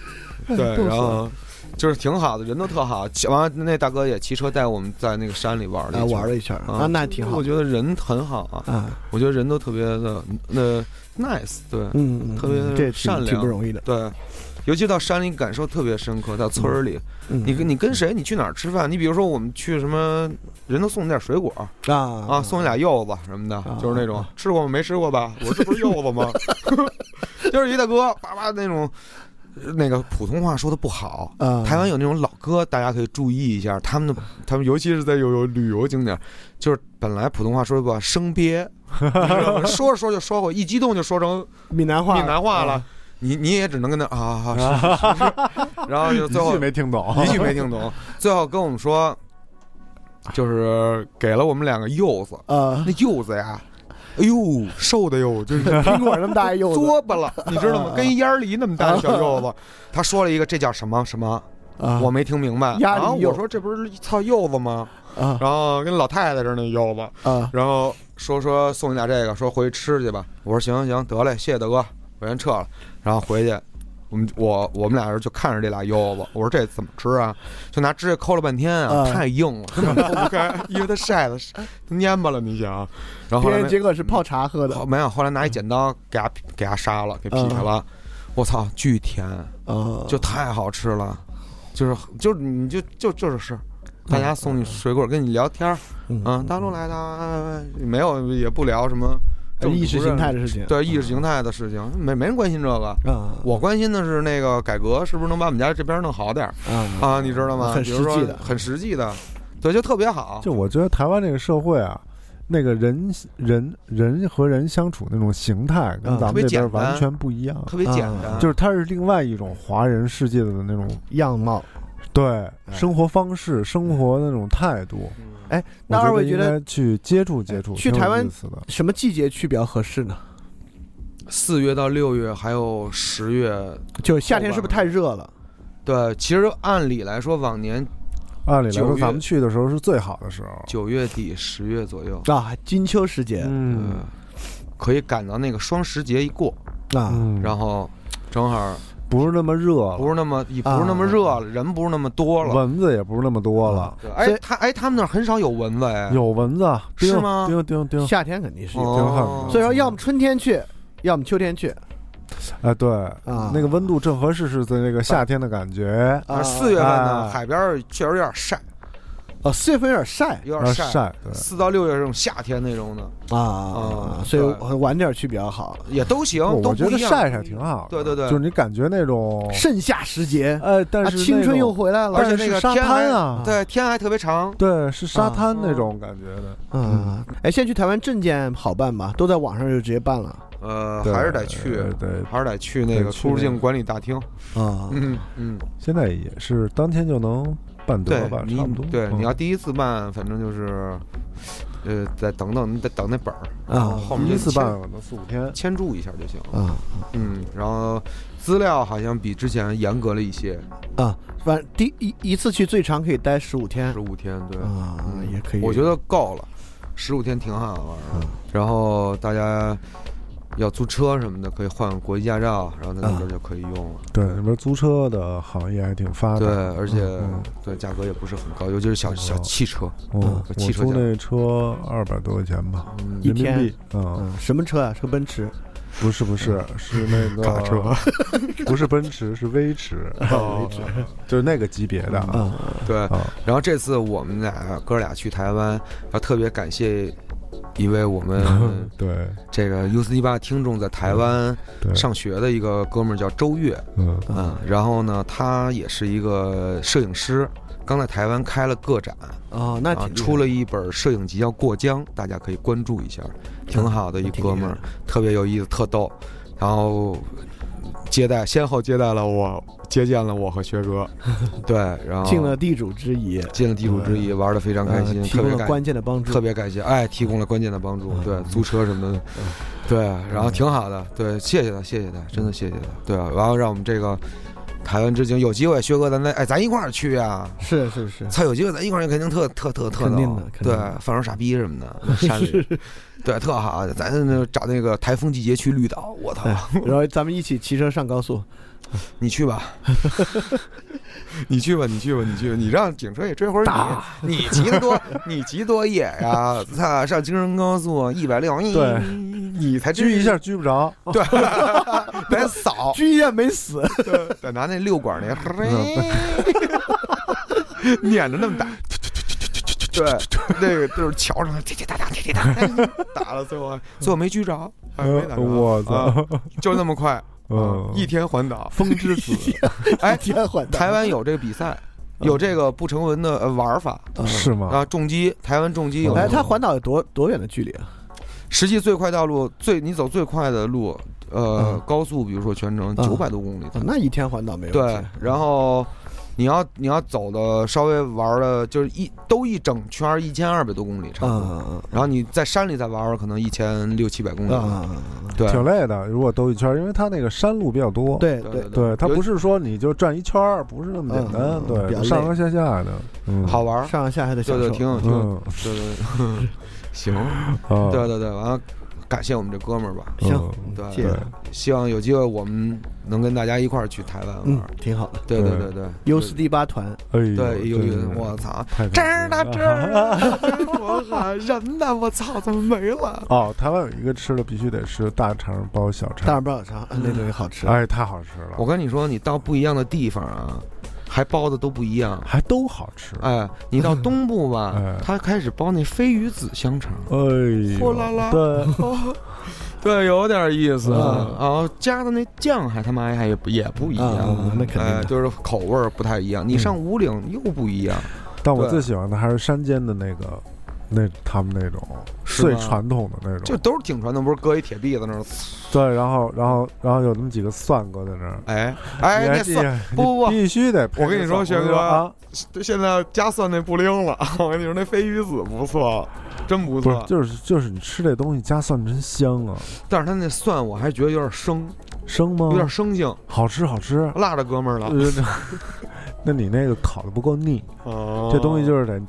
对，然后就是挺好的，人都特好。骑完了那大哥也骑车带我们在那个山里玩了玩了一圈啊啊，那挺好我觉得人很好啊，啊，我觉得人都特别的那 nice，对嗯，嗯特别善良挺不容易的。对。尤其到山里感受特别深刻，到村儿里，嗯你跟你跟谁，你去哪儿吃饭？你比如说我们去什么，人都送你点水果啊啊，送你俩柚子什么的，啊就是那种吃过吗？没吃过吧？我这不是柚子吗？(laughs) 就是一大哥，叭叭那种，那个普通话说的不好，啊，台湾有那种老歌，大家可以注意一下，他们的他们尤其是在有有旅游景点，就是本来普通话说的不好，生憋，(laughs) 你知道吗？说着说着就说过，一激动就说成闽南话，闽南话了啊，，你你也只能跟他啊啊是是是是，然后就最后一句没听懂，一句没听懂，最后跟我们说，就是给了我们两个柚子，啊，那柚子呀，哎呦瘦的哟，(laughs) 就是苹果那么大一柚子，作巴了，(laughs) 你知道吗？跟烟儿梨那么大的小柚子。(laughs) 他说了一个，这叫什么什么？啊，我没听明白。然后我说这不是一套柚子吗？啊然后跟老太太似的那柚子，啊然后说说送你俩这个，说回去吃去吧。我说行行行，得嘞，谢谢大哥，我先撤了。然后回去，我们我我们俩人就看着这俩柚子，我说这怎么吃啊？就拿指甲抠了半天啊，啊太硬了，根本剖不开，因为它晒的都 (laughs) 蔫巴了，你想。然后后别人来没结果是泡茶喝的。后没有，后来拿一剪刀给它给它杀了，给劈开了。我操，巨甜，啊，就太好吃了，就是就是你就就就是是，大家送你水果，跟你聊天儿，嗯。嗯，大陆来的啊，没有也不聊什么政意识形态的事情，对意识形态的事情，没没人关心这个。啊，我关心的是那个改革是不是能把我们家这边弄好点儿啊啊？你知道吗？很实际的很实际的，对，就特别好。就我觉得台湾这个社会啊，那个人人人和人相处那种形态跟嗯咱们这边特别简单完全不一样，特别简单，啊就是它是另外一种华人世界的那种样貌。对生活方式、生活的那种态度。哎，那二位觉得去接触接触，去台湾。什么季节去比较合适呢？四月到六月还有十月，就夏天是不是太热了？对，其实按理来说，往年按理来说，咱们去的时候是最好的时候。九月底十月左右，啊，金秋时节嗯呃，可以赶到那个双十节一过，啊，嗯，然后正好不是那么热了，不是那么也不是那么热了，人不是那么多了。蚊子也不是那么多了，对，哎，他哎，他们那儿很少有蚊子哎，有蚊子，是吗？叮叮叮，夏天肯定是有。哦。挺狠的。所以说，要么春天去，要么秋天去。哎，对，啊。那个温度正合适，是在那个夏天的感觉，啊。而四月份呢，哎。海边儿确实有点晒，哦，四月份有点晒啊有点晒。晒，对，四到六月这种夏天那种的啊，嗯所以晚点去比较好。也都行，不我觉。得晒晒挺好的，对对对就是你感觉那种，盛夏时节，哎，但啊，是青春又回来了。而且是沙那个天滩啊，对，天还特别长。对，是沙啊滩那种感觉的，嗯，哎，现在去台湾证件好办吧？都在网上就直接办了呃，还是得去，对，还是得去那个出入境管理大厅。啊。嗯嗯，现在也是当天就能办对得吧，你差不多。对，嗯你要第一次办，反正就是，呃，再等等，你得等那本儿，啊后面第一次办可能四五天，签注一下就行。啊嗯，然后资料好像比之前严格了一些，啊，反正第一一次去最长可以待十五天十五天，对，啊，嗯也可以。我觉得够了，十五天挺好玩的。然后大家要租车什么的，可以换国际驾照，然后在那边就可以用了。对，那边租车的行业还挺发达。对，而且嗯对价格也不是很高，尤其是小小汽车，嗯，汽车价租那车二百多块钱吧，嗯。一天？人民币。嗯，嗯，什么车啊？是个奔驰？不是不是，是那个卡车，(laughs) 不是奔驰，是威驰，哦就是那个级别的。啊。啊对。啊，然后这次我们俩哥俩去台湾，要特别感谢一位我们 (laughs) 对。这个 U 四一八听众在台湾，上学的一个哥们儿叫周越，嗯。嗯，然后呢，他也是一个摄影师，刚在台湾开了个展，哦，那啊，出了一本摄影集叫《过江》，大家可以关注一下，挺好的一哥们儿特别有意思，特逗。然后接待，先后接待了我，接见了我和学哥，(laughs) 对，然后尽了地主之谊，尽了地主之谊，玩的非常开心，呃提供了特别感关键的帮助。特别感谢，哎，提供了关键的帮助，嗯。对，租车什么的，对，然后挺好的，对，谢谢他，谢谢他，真的谢谢他，对啊，然后让我们这个台湾之行有机会，薛哥咱再哎，咱一块儿去啊，是是是，操，有机会咱一块儿去，肯定特特特特肯定的肯定的。对，放首傻逼什么的，(laughs) 山里，对，特好，咱那找那个台风季节去绿岛，我操，哎然后咱们一起骑车上高速，你去吧。(laughs) 你去吧，你去吧，你去吧，你让警车也追会儿打你，你骑得多，你骑多野呀！操，上京深高速一百六，对你才狙一下狙不着，对，(laughs) 得扫，(laughs) 狙一下没死，得拿那六管那，撵着那么打，对，那个就是桥上滴滴答答滴滴答答打了，最后最后没狙着，哎没打着，我操啊，就那么快，嗯一天环岛，(laughs) 风之子，哎，天缓台湾有这个比赛，有这个不成文的呃玩法是吗？啊，重击，台湾重击有哎，它环岛有多多远的距离啊？实际最快道路最你走最快的路，呃嗯，高速比如说全程嗯。九百多公里那一天环岛没有对，然后你要你要走的稍微玩的，就是一都一整圈一千二百多公里差不多。嗯然后你在山里再玩玩，可能一千六七百公里。嗯嗯，对，挺累的。如果兜一圈儿，因为它那个山路比较多。对对，对它不是说你就转一圈儿，不是那么简单。对，上上下下的，嗯，好玩儿。上下还得享对对，挺有挺对对对，(laughs) 行，啊，对对对，完了，感谢我们这哥们儿吧。行嗯对谢谢，希望有机会我们能跟大家一块儿去台湾玩。挺好的。对对对。对对，优斯迪巴团，哎呦，对，有有我操，太这儿呢感这儿呢，我喊人呢，我操，怎么没了？(laughs) 哦，台湾有一个吃的必须得是大肠包小肠。大肠，包小肠，那东西好吃。哎，太好吃了，我跟你说，你到不一样的地方啊，还包的都不一样。还都好吃。哎，你到东部吧哎，他开始包那飞鱼子香肠。哎呦，呼啦啦对，(laughs) 对，有点意思嗯啊！加的那酱还他妈还也不也不一样，嗯，那肯定哎，就是口味儿不太一样。你上五岭又不一样，但我最喜欢的还是山间的那个，那他们那种最传统的那种，就都是挺传统，不是搁一铁篦子那儿，对，然后然后然后有那么几个蒜搁在那儿，哎哎，那蒜不不不必须得我跟你说轩哥啊，现在加蒜那不灵了。(laughs) 我跟你说，那飞鱼子不错，真不错。就是就是你吃这东西加蒜真香啊，但是他那蒜我还觉得有点生，生吗？有点生性，好吃好吃。辣着哥们儿了。呃 (laughs) 那你那个烤的不够腻，哦这东西就是得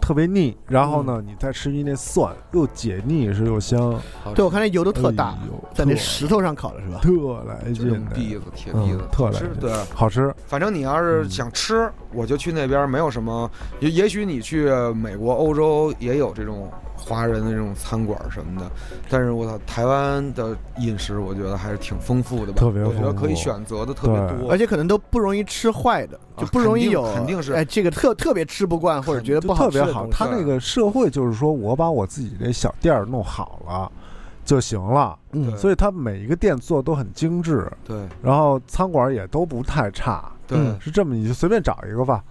特别腻，然后呢，你再吃一那蒜，又解腻是又香，对，我看那油都特大在那石头上烤的是吧？特来劲的，篦子、铁篦子嗯，特来劲对。好吃。反正你要是想吃，我就去那边，没有什么。也也许你去美国、欧洲也有这种华人的这种餐馆什么的，但是我操，台湾的饮食我觉得还是挺丰富的吧，特别我觉得可以选择的特别多，而且可能都不容易吃坏的，就啊不容易有肯定肯定是。哎，这个特特别吃不惯或者觉得不好特别好。他那个社会就是说我把我自己这小店儿弄好了就行了，嗯所以他每一个店做都很精致，对。然后餐馆也都不太差，对、嗯是这么你就随便找一个吧，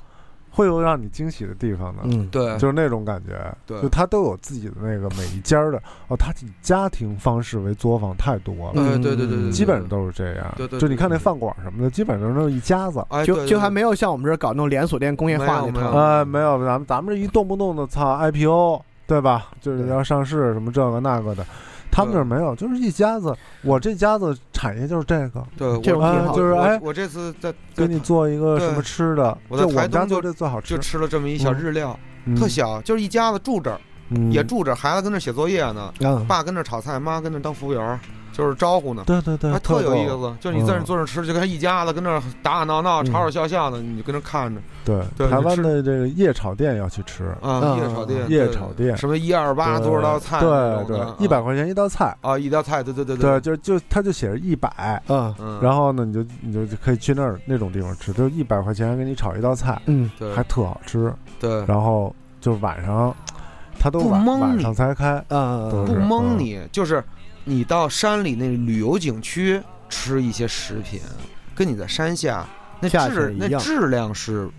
会有让你惊喜的地方的。嗯，对。就是那种感觉，对。就他都有自己的那个每一家的哦，他以家庭方式为作坊太多了，哎对对对对对，基本上都是这样。对对对就你看那饭馆什么的，基本上都是一家子。就就还没有像我们这儿搞那种连锁店工业化那套。没有没有。啊，没有，咱们咱们这一动不动的操 IPO，对吧？就是要上市什么这个那个的，他们这儿没有，就是一家子。我这家子产业就是这个，对，这种我挺好我就是哎我这次在给你做一个什么吃的，我在就我们台东就做这最好吃就，吃了这么一小日料，嗯特，小，就是一家子住这儿，嗯也住这儿，孩子跟那儿写作业呢，啊，爸跟那儿炒菜，妈跟那儿当服务员儿，就是招呼呢。对对对，还特有意思，就是你在那坐那吃，就跟一家子跟那儿打打闹闹、嗯吵吵笑笑的，你就跟那儿看着对，对台湾的这个夜炒店要去吃，啊，嗯夜炒店，夜炒店什么一二八多少道菜对，对，一百块钱一道菜，啊，一道菜，对对对对，，就就他就写着一百，啊，嗯，然后呢，你就你就可以去那儿那种地方吃，就一百块钱给你炒一道菜，嗯，对还特好吃。对，然后就晚上，他都晚不蒙晚上才开，嗯，不蒙你，就是你到山里那旅游景区吃一些食品，跟你在山下那质那质量是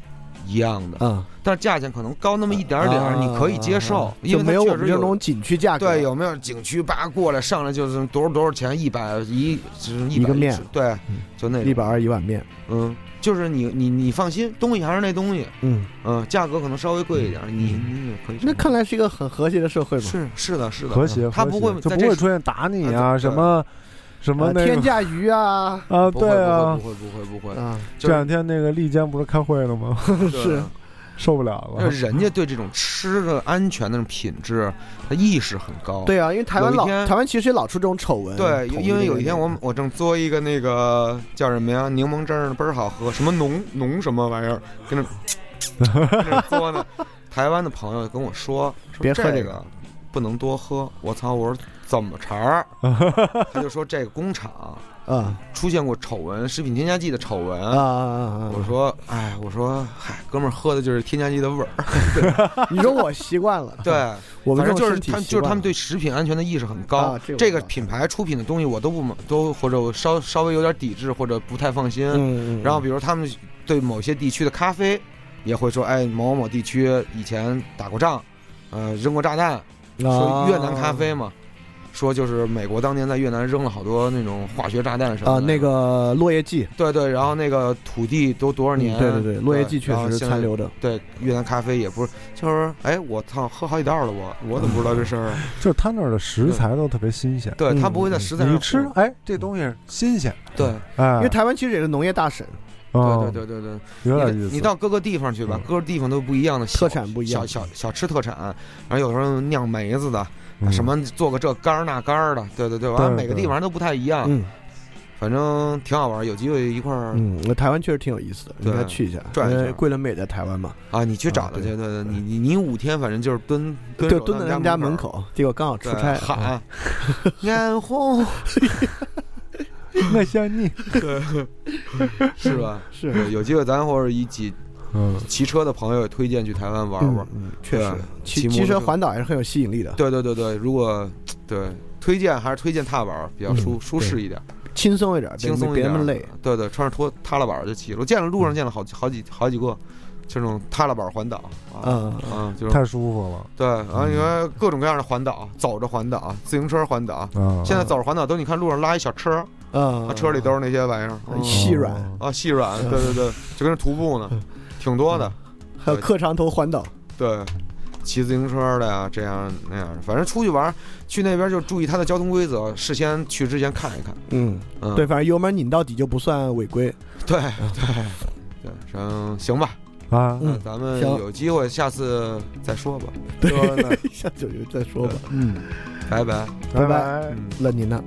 一样的，啊，但是价钱可能高那么一点点儿，你可以接受啊，因为它就没有我确实有们这种景区价格，对，有没有景区叭过来上来就是多少多少钱，一百一就是一个面。对嗯，就那一百二一碗面，嗯，就是你你你放心，东西还是那东西，嗯，嗯，价格可能稍微贵一点，你你也可以。那看来是一个很和谐的社会嘛。是是的是的，和谐，他不会谐就不会出现打你啊啊什么什么呃那个天价鱼啊，啊，对啊不。会不会不会这两天那个丽江不是开会了吗？(laughs) 是受不了了对，人家对这种吃的安全的那种品质，他意识很高。对啊，因为台湾老台湾其实也老出这种丑闻。对，因为有一天我我正嘬一个那个叫什么呀，柠檬汁儿倍儿好喝，什么浓浓什么玩意儿，跟那嘬呢。(laughs) 台湾的朋友跟我说，说别喝这个不能多喝。我操！我说怎么茬儿？(laughs) 他就说这个工厂啊出现过丑闻，食品添加剂的丑闻。啊啊啊！我说，哎，我说，嗨，哥们儿喝的就是添加剂的味儿。(laughs) 你说我习惯了，对，我们反正就是他，就是他们对食品安全的意识很高。啊这个品牌出品的东西我都不都或者我稍稍微有点抵制或者不太放心。嗯嗯，然后比如他们对某些地区的咖啡也会说，哎，某某地区以前打过仗，呃，扔过炸弹，说啊越南咖啡嘛。说就是美国当年在越南扔了好多那种化学炸弹什么的。啊，那个落叶剂，对对，然后那个土地都多少嗯年？对对对，落叶剂确实残留的。对，越南咖啡也不是，就是哎，我操，喝好几道了，我我怎么不知道这事儿？(laughs) 就是他那儿的食材都特别新鲜，对他嗯不会在食材上你吃，哎，这东西新鲜，对。哎，因为台湾其实也是农业大省，哦。对对对对对，有点意思。你你到各个地方去吧嗯，各个地方都不一样的小特产不一样。小小小吃特产，然后有时候酿梅子的，嗯什么做个这杆儿那杆儿的，对对对，完了每个地方都不太一样，嗯。反正挺好玩，有机会一块儿嗯，那台湾确实挺有意思的，对应该去一下。转一圈因为桂纶镁在台湾嘛，啊，你去找他啊去，对对，你你你五天反正就是蹲蹲蹲在他们家门，口，结果刚好出对差，喊 (laughs) 眼红，(laughs) 那像你，(laughs) 是吧？是，有机会咱或者一起嗯，骑车的朋友也推荐去台湾玩玩嗯。嗯，确实，骑骑车环岛也是很有吸引力的，对对对对，如果对推荐还是推荐踏板比较舒嗯舒适一点，轻松一点，别轻松一点别那么累。。对对，穿着拖踏拉板就骑了。我见了路上见了好几好几好几个，就这种踏拉板环岛啊嗯，啊，就是太舒服了对然后，你看各种各样的环岛，走着环岛，自行车环岛。啊！现在走着环岛都你看路上拉一小车，嗯啊，，车里都是那些玩意儿，嗯细软啊细软，对对对，就跟着徒步呢，挺多的。还有客长头环岛，对，骑自行车的呀，这样那样的，反正出去玩，去那边就注意它的交通规则，事先去之前看一看。嗯，嗯，对，反正油门拧到底就不算违规。对对对，行行吧，啊，嗯那咱们有机会下次再说吧。对 (laughs) 下就再说吧，嗯，拜拜。拜拜拜嗯。那您呢？